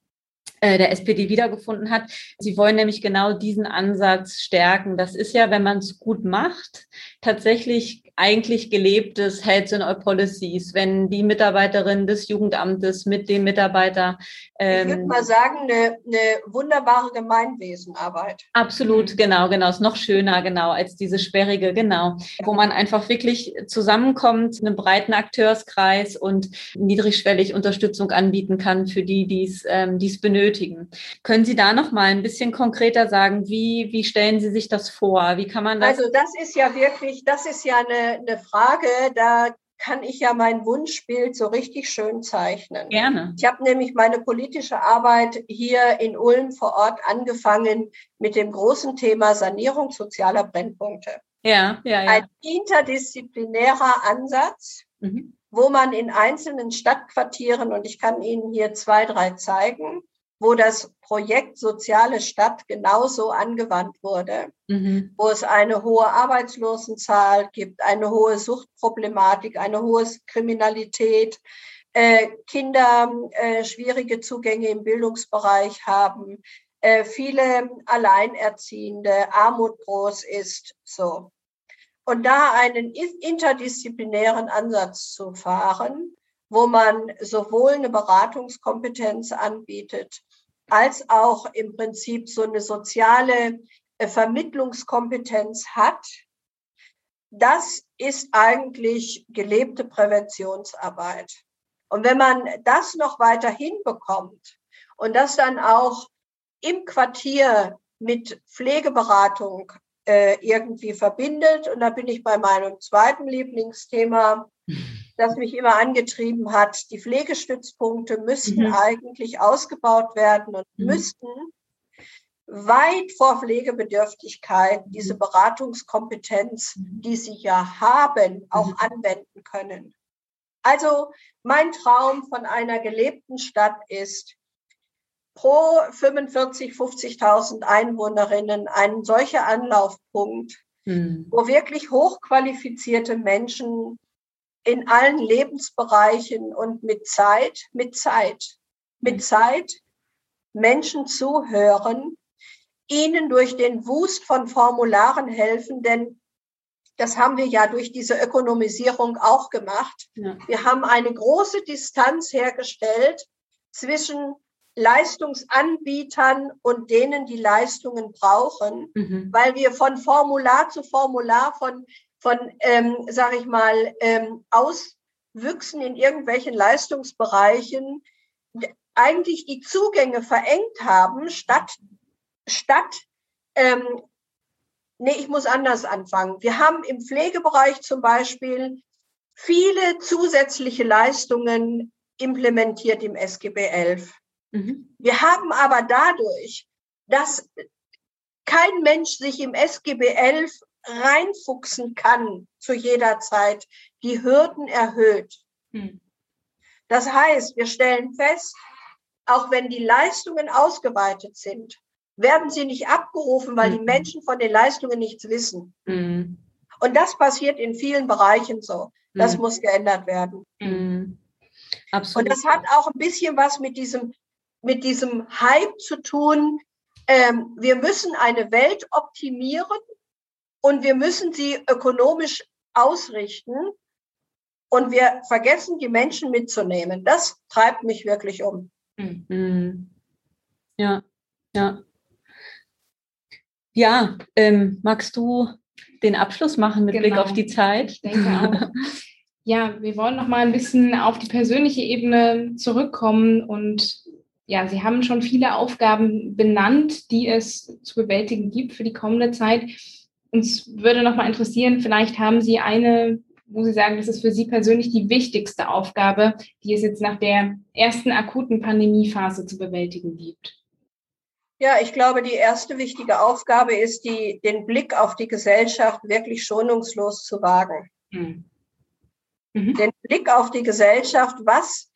äh, der SPD wiedergefunden hat. Sie wollen nämlich genau diesen Ansatz stärken. Das ist ja, wenn man es gut macht, tatsächlich eigentlich gelebtes Health in All Policies, wenn die Mitarbeiterin des Jugendamtes mit dem Mitarbeiter. Ähm, ich würde mal sagen, eine, eine wunderbare Gemeinwesenarbeit. Absolut, genau, genau. Ist noch schöner, genau, als diese sperrige, genau. Wo man einfach wirklich zusammenkommt, einen breiten Akteurskreis und niedrigschwellig Unterstützung anbieten kann für die, die es ähm, benötigen. Können Sie da noch mal ein bisschen konkreter sagen, wie, wie stellen Sie sich das vor? Wie kann man das? Also das ist ja wirklich, das ist ja eine eine Frage, da kann ich ja mein Wunschbild so richtig schön zeichnen. Gerne. Ich habe nämlich meine politische Arbeit hier in Ulm vor Ort angefangen mit dem großen Thema Sanierung sozialer Brennpunkte. Ja, ja, ja. Ein interdisziplinärer Ansatz, mhm. wo man in einzelnen Stadtquartieren, und ich kann Ihnen hier zwei, drei zeigen, wo das Projekt Soziale Stadt genauso angewandt wurde, mhm. wo es eine hohe Arbeitslosenzahl gibt, eine hohe Suchtproblematik, eine hohe Kriminalität, äh, Kinder äh, schwierige Zugänge im Bildungsbereich haben, äh, viele Alleinerziehende, Armut groß ist, so. Und da einen interdisziplinären Ansatz zu fahren, wo man sowohl eine Beratungskompetenz anbietet, als auch im Prinzip so eine soziale äh, Vermittlungskompetenz hat, das ist eigentlich gelebte Präventionsarbeit. Und wenn man das noch weiter hinbekommt und das dann auch im Quartier mit Pflegeberatung äh, irgendwie verbindet, und da bin ich bei meinem zweiten Lieblingsthema, das mich immer angetrieben hat. Die Pflegestützpunkte müssten mhm. eigentlich ausgebaut werden und mhm. müssten weit vor Pflegebedürftigkeit diese Beratungskompetenz, mhm. die sie ja haben, auch mhm. anwenden können. Also mein Traum von einer gelebten Stadt ist, pro 45, 50.000 Einwohnerinnen einen solcher Anlaufpunkt, mhm. wo wirklich hochqualifizierte Menschen in allen Lebensbereichen und mit Zeit, mit Zeit, mit mhm. Zeit Menschen zuhören, ihnen durch den Wust von Formularen helfen, denn das haben wir ja durch diese Ökonomisierung auch gemacht. Ja. Wir haben eine große Distanz hergestellt zwischen Leistungsanbietern und denen, die Leistungen brauchen, mhm. weil wir von Formular zu Formular, von von, ähm, sage ich mal, ähm, Auswüchsen in irgendwelchen Leistungsbereichen eigentlich die Zugänge verengt haben, statt, statt ähm, nee, ich muss anders anfangen. Wir haben im Pflegebereich zum Beispiel viele zusätzliche Leistungen implementiert im SGB 11. Mhm. Wir haben aber dadurch, dass kein Mensch sich im SGB 11 reinfuchsen kann zu jeder Zeit, die Hürden erhöht. Hm. Das heißt, wir stellen fest, auch wenn die Leistungen ausgeweitet sind, werden sie nicht abgerufen, weil die Menschen von den Leistungen nichts wissen. Mhm. Und das passiert in vielen Bereichen so. Das muss geändert werden. Absolut. Und das hat auch ein bisschen was mit diesem, mit diesem Hype zu tun. Ähm, wir müssen eine Welt optimieren und wir müssen sie ökonomisch ausrichten. Und wir vergessen, die Menschen mitzunehmen. Das treibt mich wirklich um. Mhm. Ja, ja. Ja, ähm, magst du den Abschluss machen mit genau. Blick auf die Zeit? Ich denke auch. ja, wir wollen noch mal ein bisschen auf die persönliche Ebene zurückkommen und ja, Sie haben schon viele Aufgaben benannt, die es zu bewältigen gibt für die kommende Zeit. Uns würde noch mal interessieren, vielleicht haben Sie eine, wo Sie sagen, das ist für Sie persönlich die wichtigste Aufgabe, die es jetzt nach der ersten akuten Pandemiephase zu bewältigen gibt. Ja, ich glaube, die erste wichtige Aufgabe ist, die, den Blick auf die Gesellschaft wirklich schonungslos zu wagen. Mhm. Mhm. Den Blick auf die Gesellschaft, was,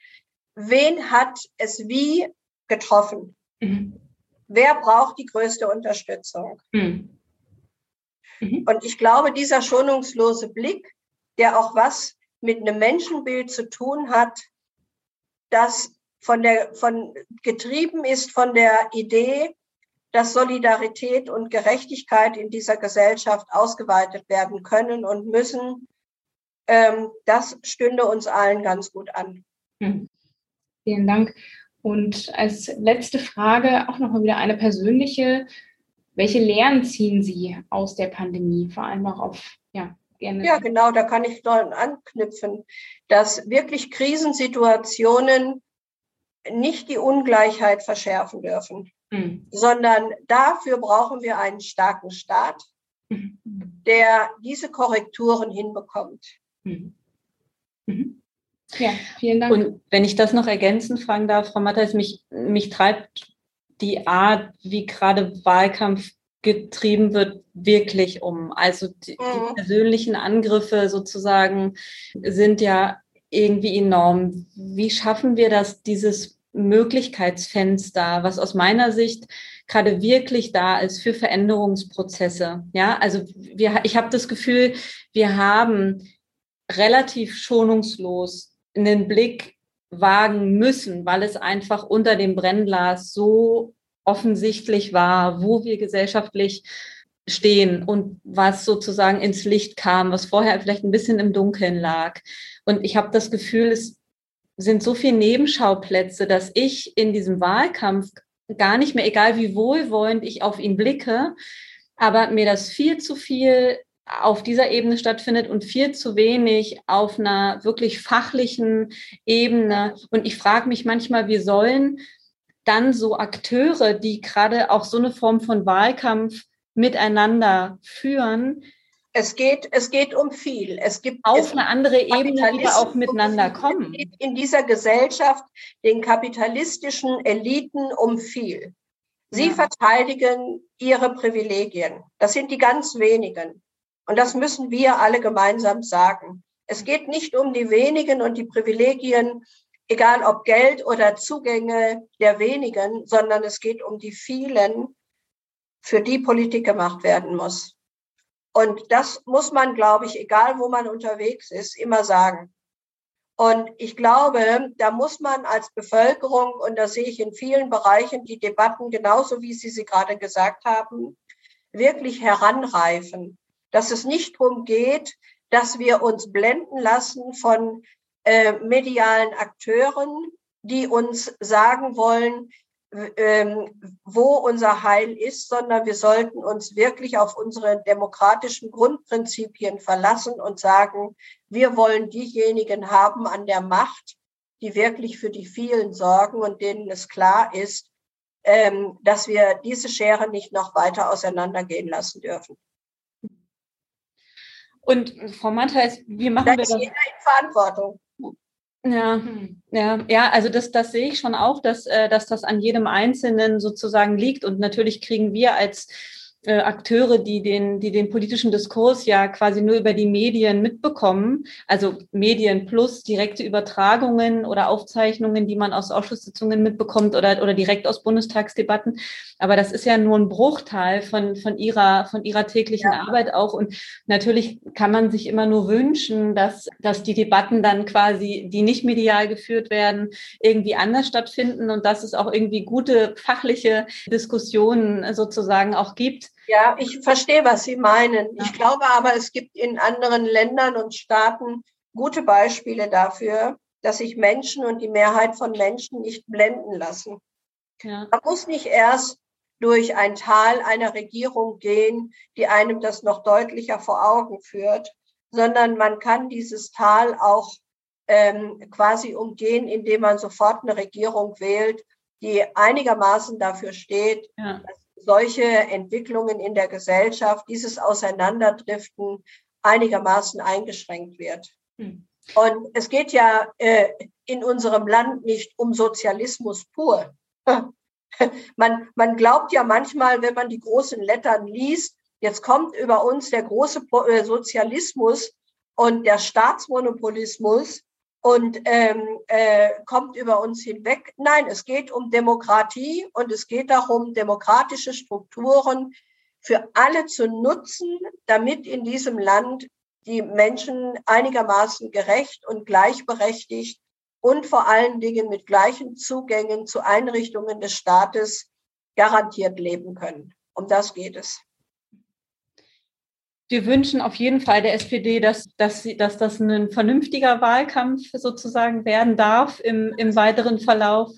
wen hat es wie getroffen? Mhm. Wer braucht die größte Unterstützung? Mhm. Mhm. Und ich glaube, dieser schonungslose Blick, der auch was mit einem Menschenbild zu tun hat, das von der, von, getrieben ist von der Idee, dass Solidarität und Gerechtigkeit in dieser Gesellschaft ausgeweitet werden können und müssen. Ähm, das stünde uns allen ganz gut an. Hm. Vielen Dank. Und als letzte Frage auch nochmal wieder eine persönliche. Welche Lehren ziehen Sie aus der Pandemie, vor allem auch auf ja, gerne. Ja, genau, da kann ich noch anknüpfen, dass wirklich Krisensituationen nicht die Ungleichheit verschärfen dürfen, mhm. sondern dafür brauchen wir einen starken Staat, mhm. der diese Korrekturen hinbekommt. Mhm. mhm. Ja, vielen Dank. Und wenn ich das noch ergänzen fragen darf, Frau Matthias, mich, mich treibt die Art, wie gerade Wahlkampf getrieben wird, wirklich um. Also die, die mhm. persönlichen Angriffe sozusagen sind ja irgendwie enorm. Wie schaffen wir das, dieses Möglichkeitsfenster, was aus meiner Sicht gerade wirklich da ist für Veränderungsprozesse. Ja, also wir, ich habe das Gefühl, wir haben relativ schonungslos einen Blick wagen müssen, weil es einfach unter dem Brennglas so offensichtlich war, wo wir gesellschaftlich stehen und was sozusagen ins Licht kam, was vorher vielleicht ein bisschen im Dunkeln lag. Und ich habe das Gefühl, es sind so viele Nebenschauplätze, dass ich in diesem Wahlkampf gar nicht mehr, egal wie wohlwollend ich auf ihn blicke, aber mir das viel zu viel auf dieser Ebene stattfindet und viel zu wenig auf einer wirklich fachlichen Ebene. Und ich frage mich manchmal, wie sollen dann so Akteure, die gerade auch so eine Form von Wahlkampf miteinander führen, es geht, es geht um viel. Es gibt auf es eine andere Ebene wieder auch miteinander kommen. Es geht in dieser Gesellschaft den kapitalistischen Eliten um viel. Sie ja. verteidigen ihre Privilegien. Das sind die ganz wenigen. Und das müssen wir alle gemeinsam sagen. Es geht nicht um die wenigen und die Privilegien, egal ob Geld oder Zugänge der wenigen, sondern es geht um die vielen, für die Politik gemacht werden muss. Und das muss man, glaube ich, egal wo man unterwegs ist, immer sagen. Und ich glaube, da muss man als Bevölkerung, und da sehe ich in vielen Bereichen die Debatten genauso, wie Sie sie gerade gesagt haben, wirklich heranreifen. Dass es nicht darum geht, dass wir uns blenden lassen von äh, medialen Akteuren, die uns sagen wollen, ähm, wo unser Heil ist, sondern wir sollten uns wirklich auf unsere demokratischen Grundprinzipien verlassen und sagen, wir wollen diejenigen haben an der Macht, die wirklich für die vielen sorgen und denen es klar ist, ähm, dass wir diese Schere nicht noch weiter auseinandergehen lassen dürfen. Und Frau Mantheis, wie machen da wir das? Jeder in Verantwortung. Ja, ja, ja, also das, das sehe ich schon auch, dass, äh, dass das an jedem Einzelnen sozusagen liegt. Und natürlich kriegen wir als äh, Akteure, die den, die den politischen Diskurs ja quasi nur über die Medien mitbekommen, also Medien plus direkte Übertragungen oder Aufzeichnungen, die man aus Ausschusssitzungen mitbekommt oder, oder direkt aus Bundestagsdebatten. Aber das ist ja nur ein Bruchteil von, von ihrer, von ihrer täglichen ja. Arbeit auch. Und natürlich kann man sich immer nur wünschen, dass, dass die Debatten dann quasi, die nicht medial geführt werden, irgendwie anders stattfinden und dass es auch irgendwie gute fachliche Diskussionen sozusagen auch gibt ja, ich verstehe, was Sie meinen. Ich glaube aber, es gibt in anderen Ländern und Staaten gute Beispiele dafür, dass sich Menschen und die Mehrheit von Menschen nicht blenden lassen. Ja. Man muss nicht erst durch ein Tal einer Regierung gehen, die einem das noch deutlicher vor Augen führt, sondern man kann dieses Tal auch ähm, quasi umgehen, indem man sofort eine Regierung wählt, die einigermaßen dafür steht, ja. dass solche Entwicklungen in der Gesellschaft, dieses Auseinanderdriften einigermaßen eingeschränkt wird. Hm. Und es geht ja äh, in unserem Land nicht um Sozialismus pur. man, man glaubt ja manchmal, wenn man die großen Lettern liest, jetzt kommt über uns der große äh, Sozialismus und der Staatsmonopolismus und ähm, äh, kommt über uns hinweg. Nein, es geht um Demokratie und es geht darum, demokratische Strukturen für alle zu nutzen, damit in diesem Land die Menschen einigermaßen gerecht und gleichberechtigt und vor allen Dingen mit gleichen Zugängen zu Einrichtungen des Staates garantiert leben können. Um das geht es wir wünschen auf jeden Fall der SPD, dass, dass, sie, dass das ein vernünftiger Wahlkampf sozusagen werden darf im, im weiteren Verlauf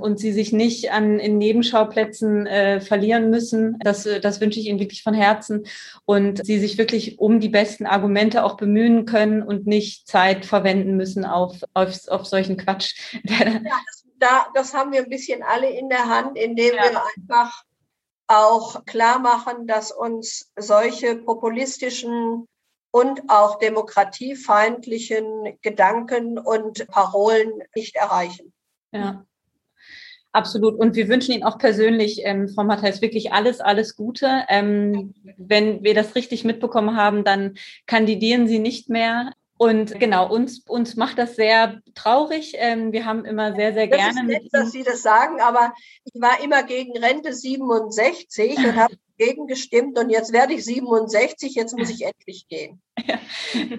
und sie sich nicht an in Nebenschauplätzen äh, verlieren müssen. Das, das wünsche ich Ihnen wirklich von Herzen und sie sich wirklich um die besten Argumente auch bemühen können und nicht Zeit verwenden müssen auf, auf, auf solchen Quatsch. Ja, das, da, das haben wir ein bisschen alle in der Hand, indem ja. wir einfach auch klar machen, dass uns solche populistischen und auch demokratiefeindlichen Gedanken und Parolen nicht erreichen. Ja. Absolut. Und wir wünschen Ihnen auch persönlich, ähm, Frau Matthäus, wirklich alles, alles Gute. Ähm, wenn wir das richtig mitbekommen haben, dann kandidieren Sie nicht mehr. Und genau, uns, uns macht das sehr traurig. Ähm, wir haben immer sehr, sehr das gerne. Ist nett, dass Sie das sagen, aber ich war immer gegen Rente 67 und habe gegengestimmt und jetzt werde ich 67, jetzt muss ich endlich gehen. Ja,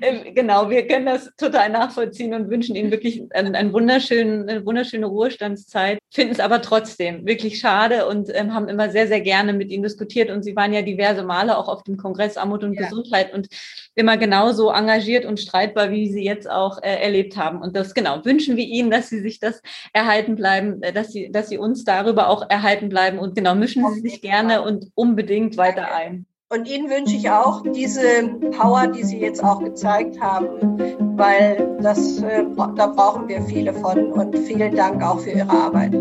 ähm, genau, wir können das total nachvollziehen und wünschen Ihnen wirklich einen, einen wunderschönen, eine wunderschöne Ruhestandszeit, finden es aber trotzdem wirklich schade und ähm, haben immer sehr, sehr gerne mit Ihnen diskutiert und Sie waren ja diverse Male auch auf dem Kongress Armut und ja. Gesundheit und immer genauso engagiert und streitbar, wie Sie jetzt auch äh, erlebt haben. Und das genau wünschen wir Ihnen, dass Sie sich das erhalten bleiben, äh, dass Sie, dass Sie uns darüber auch erhalten bleiben und genau mischen Sie sich gerne und unbedingt weiter ein. Und Ihnen wünsche ich auch diese Power, die Sie jetzt auch gezeigt haben, weil das, äh, da brauchen wir viele von. Und vielen Dank auch für Ihre Arbeit.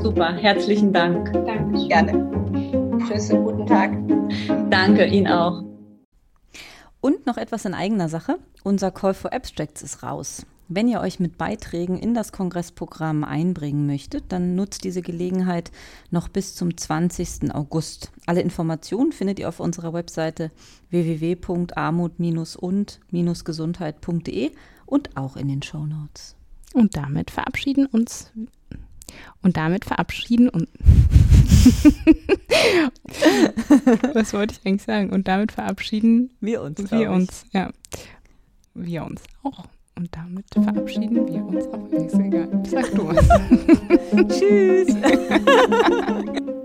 Super, herzlichen Dank. Danke. Gerne. Tschüss und guten Tag. Danke Ihnen auch. Und noch etwas in eigener Sache. Unser Call for Abstracts ist raus. Wenn ihr euch mit Beiträgen in das Kongressprogramm einbringen möchtet, dann nutzt diese Gelegenheit noch bis zum 20. August. Alle Informationen findet ihr auf unserer Webseite www.armut-und-gesundheit.de und auch in den Show Notes. Und damit verabschieden uns und damit verabschieden und Was wollte ich eigentlich sagen? Und damit verabschieden wir uns. Wir uns, ja. Wir uns auch. Und damit verabschieden wir uns auch. Ist egal. Sag du was. Tschüss.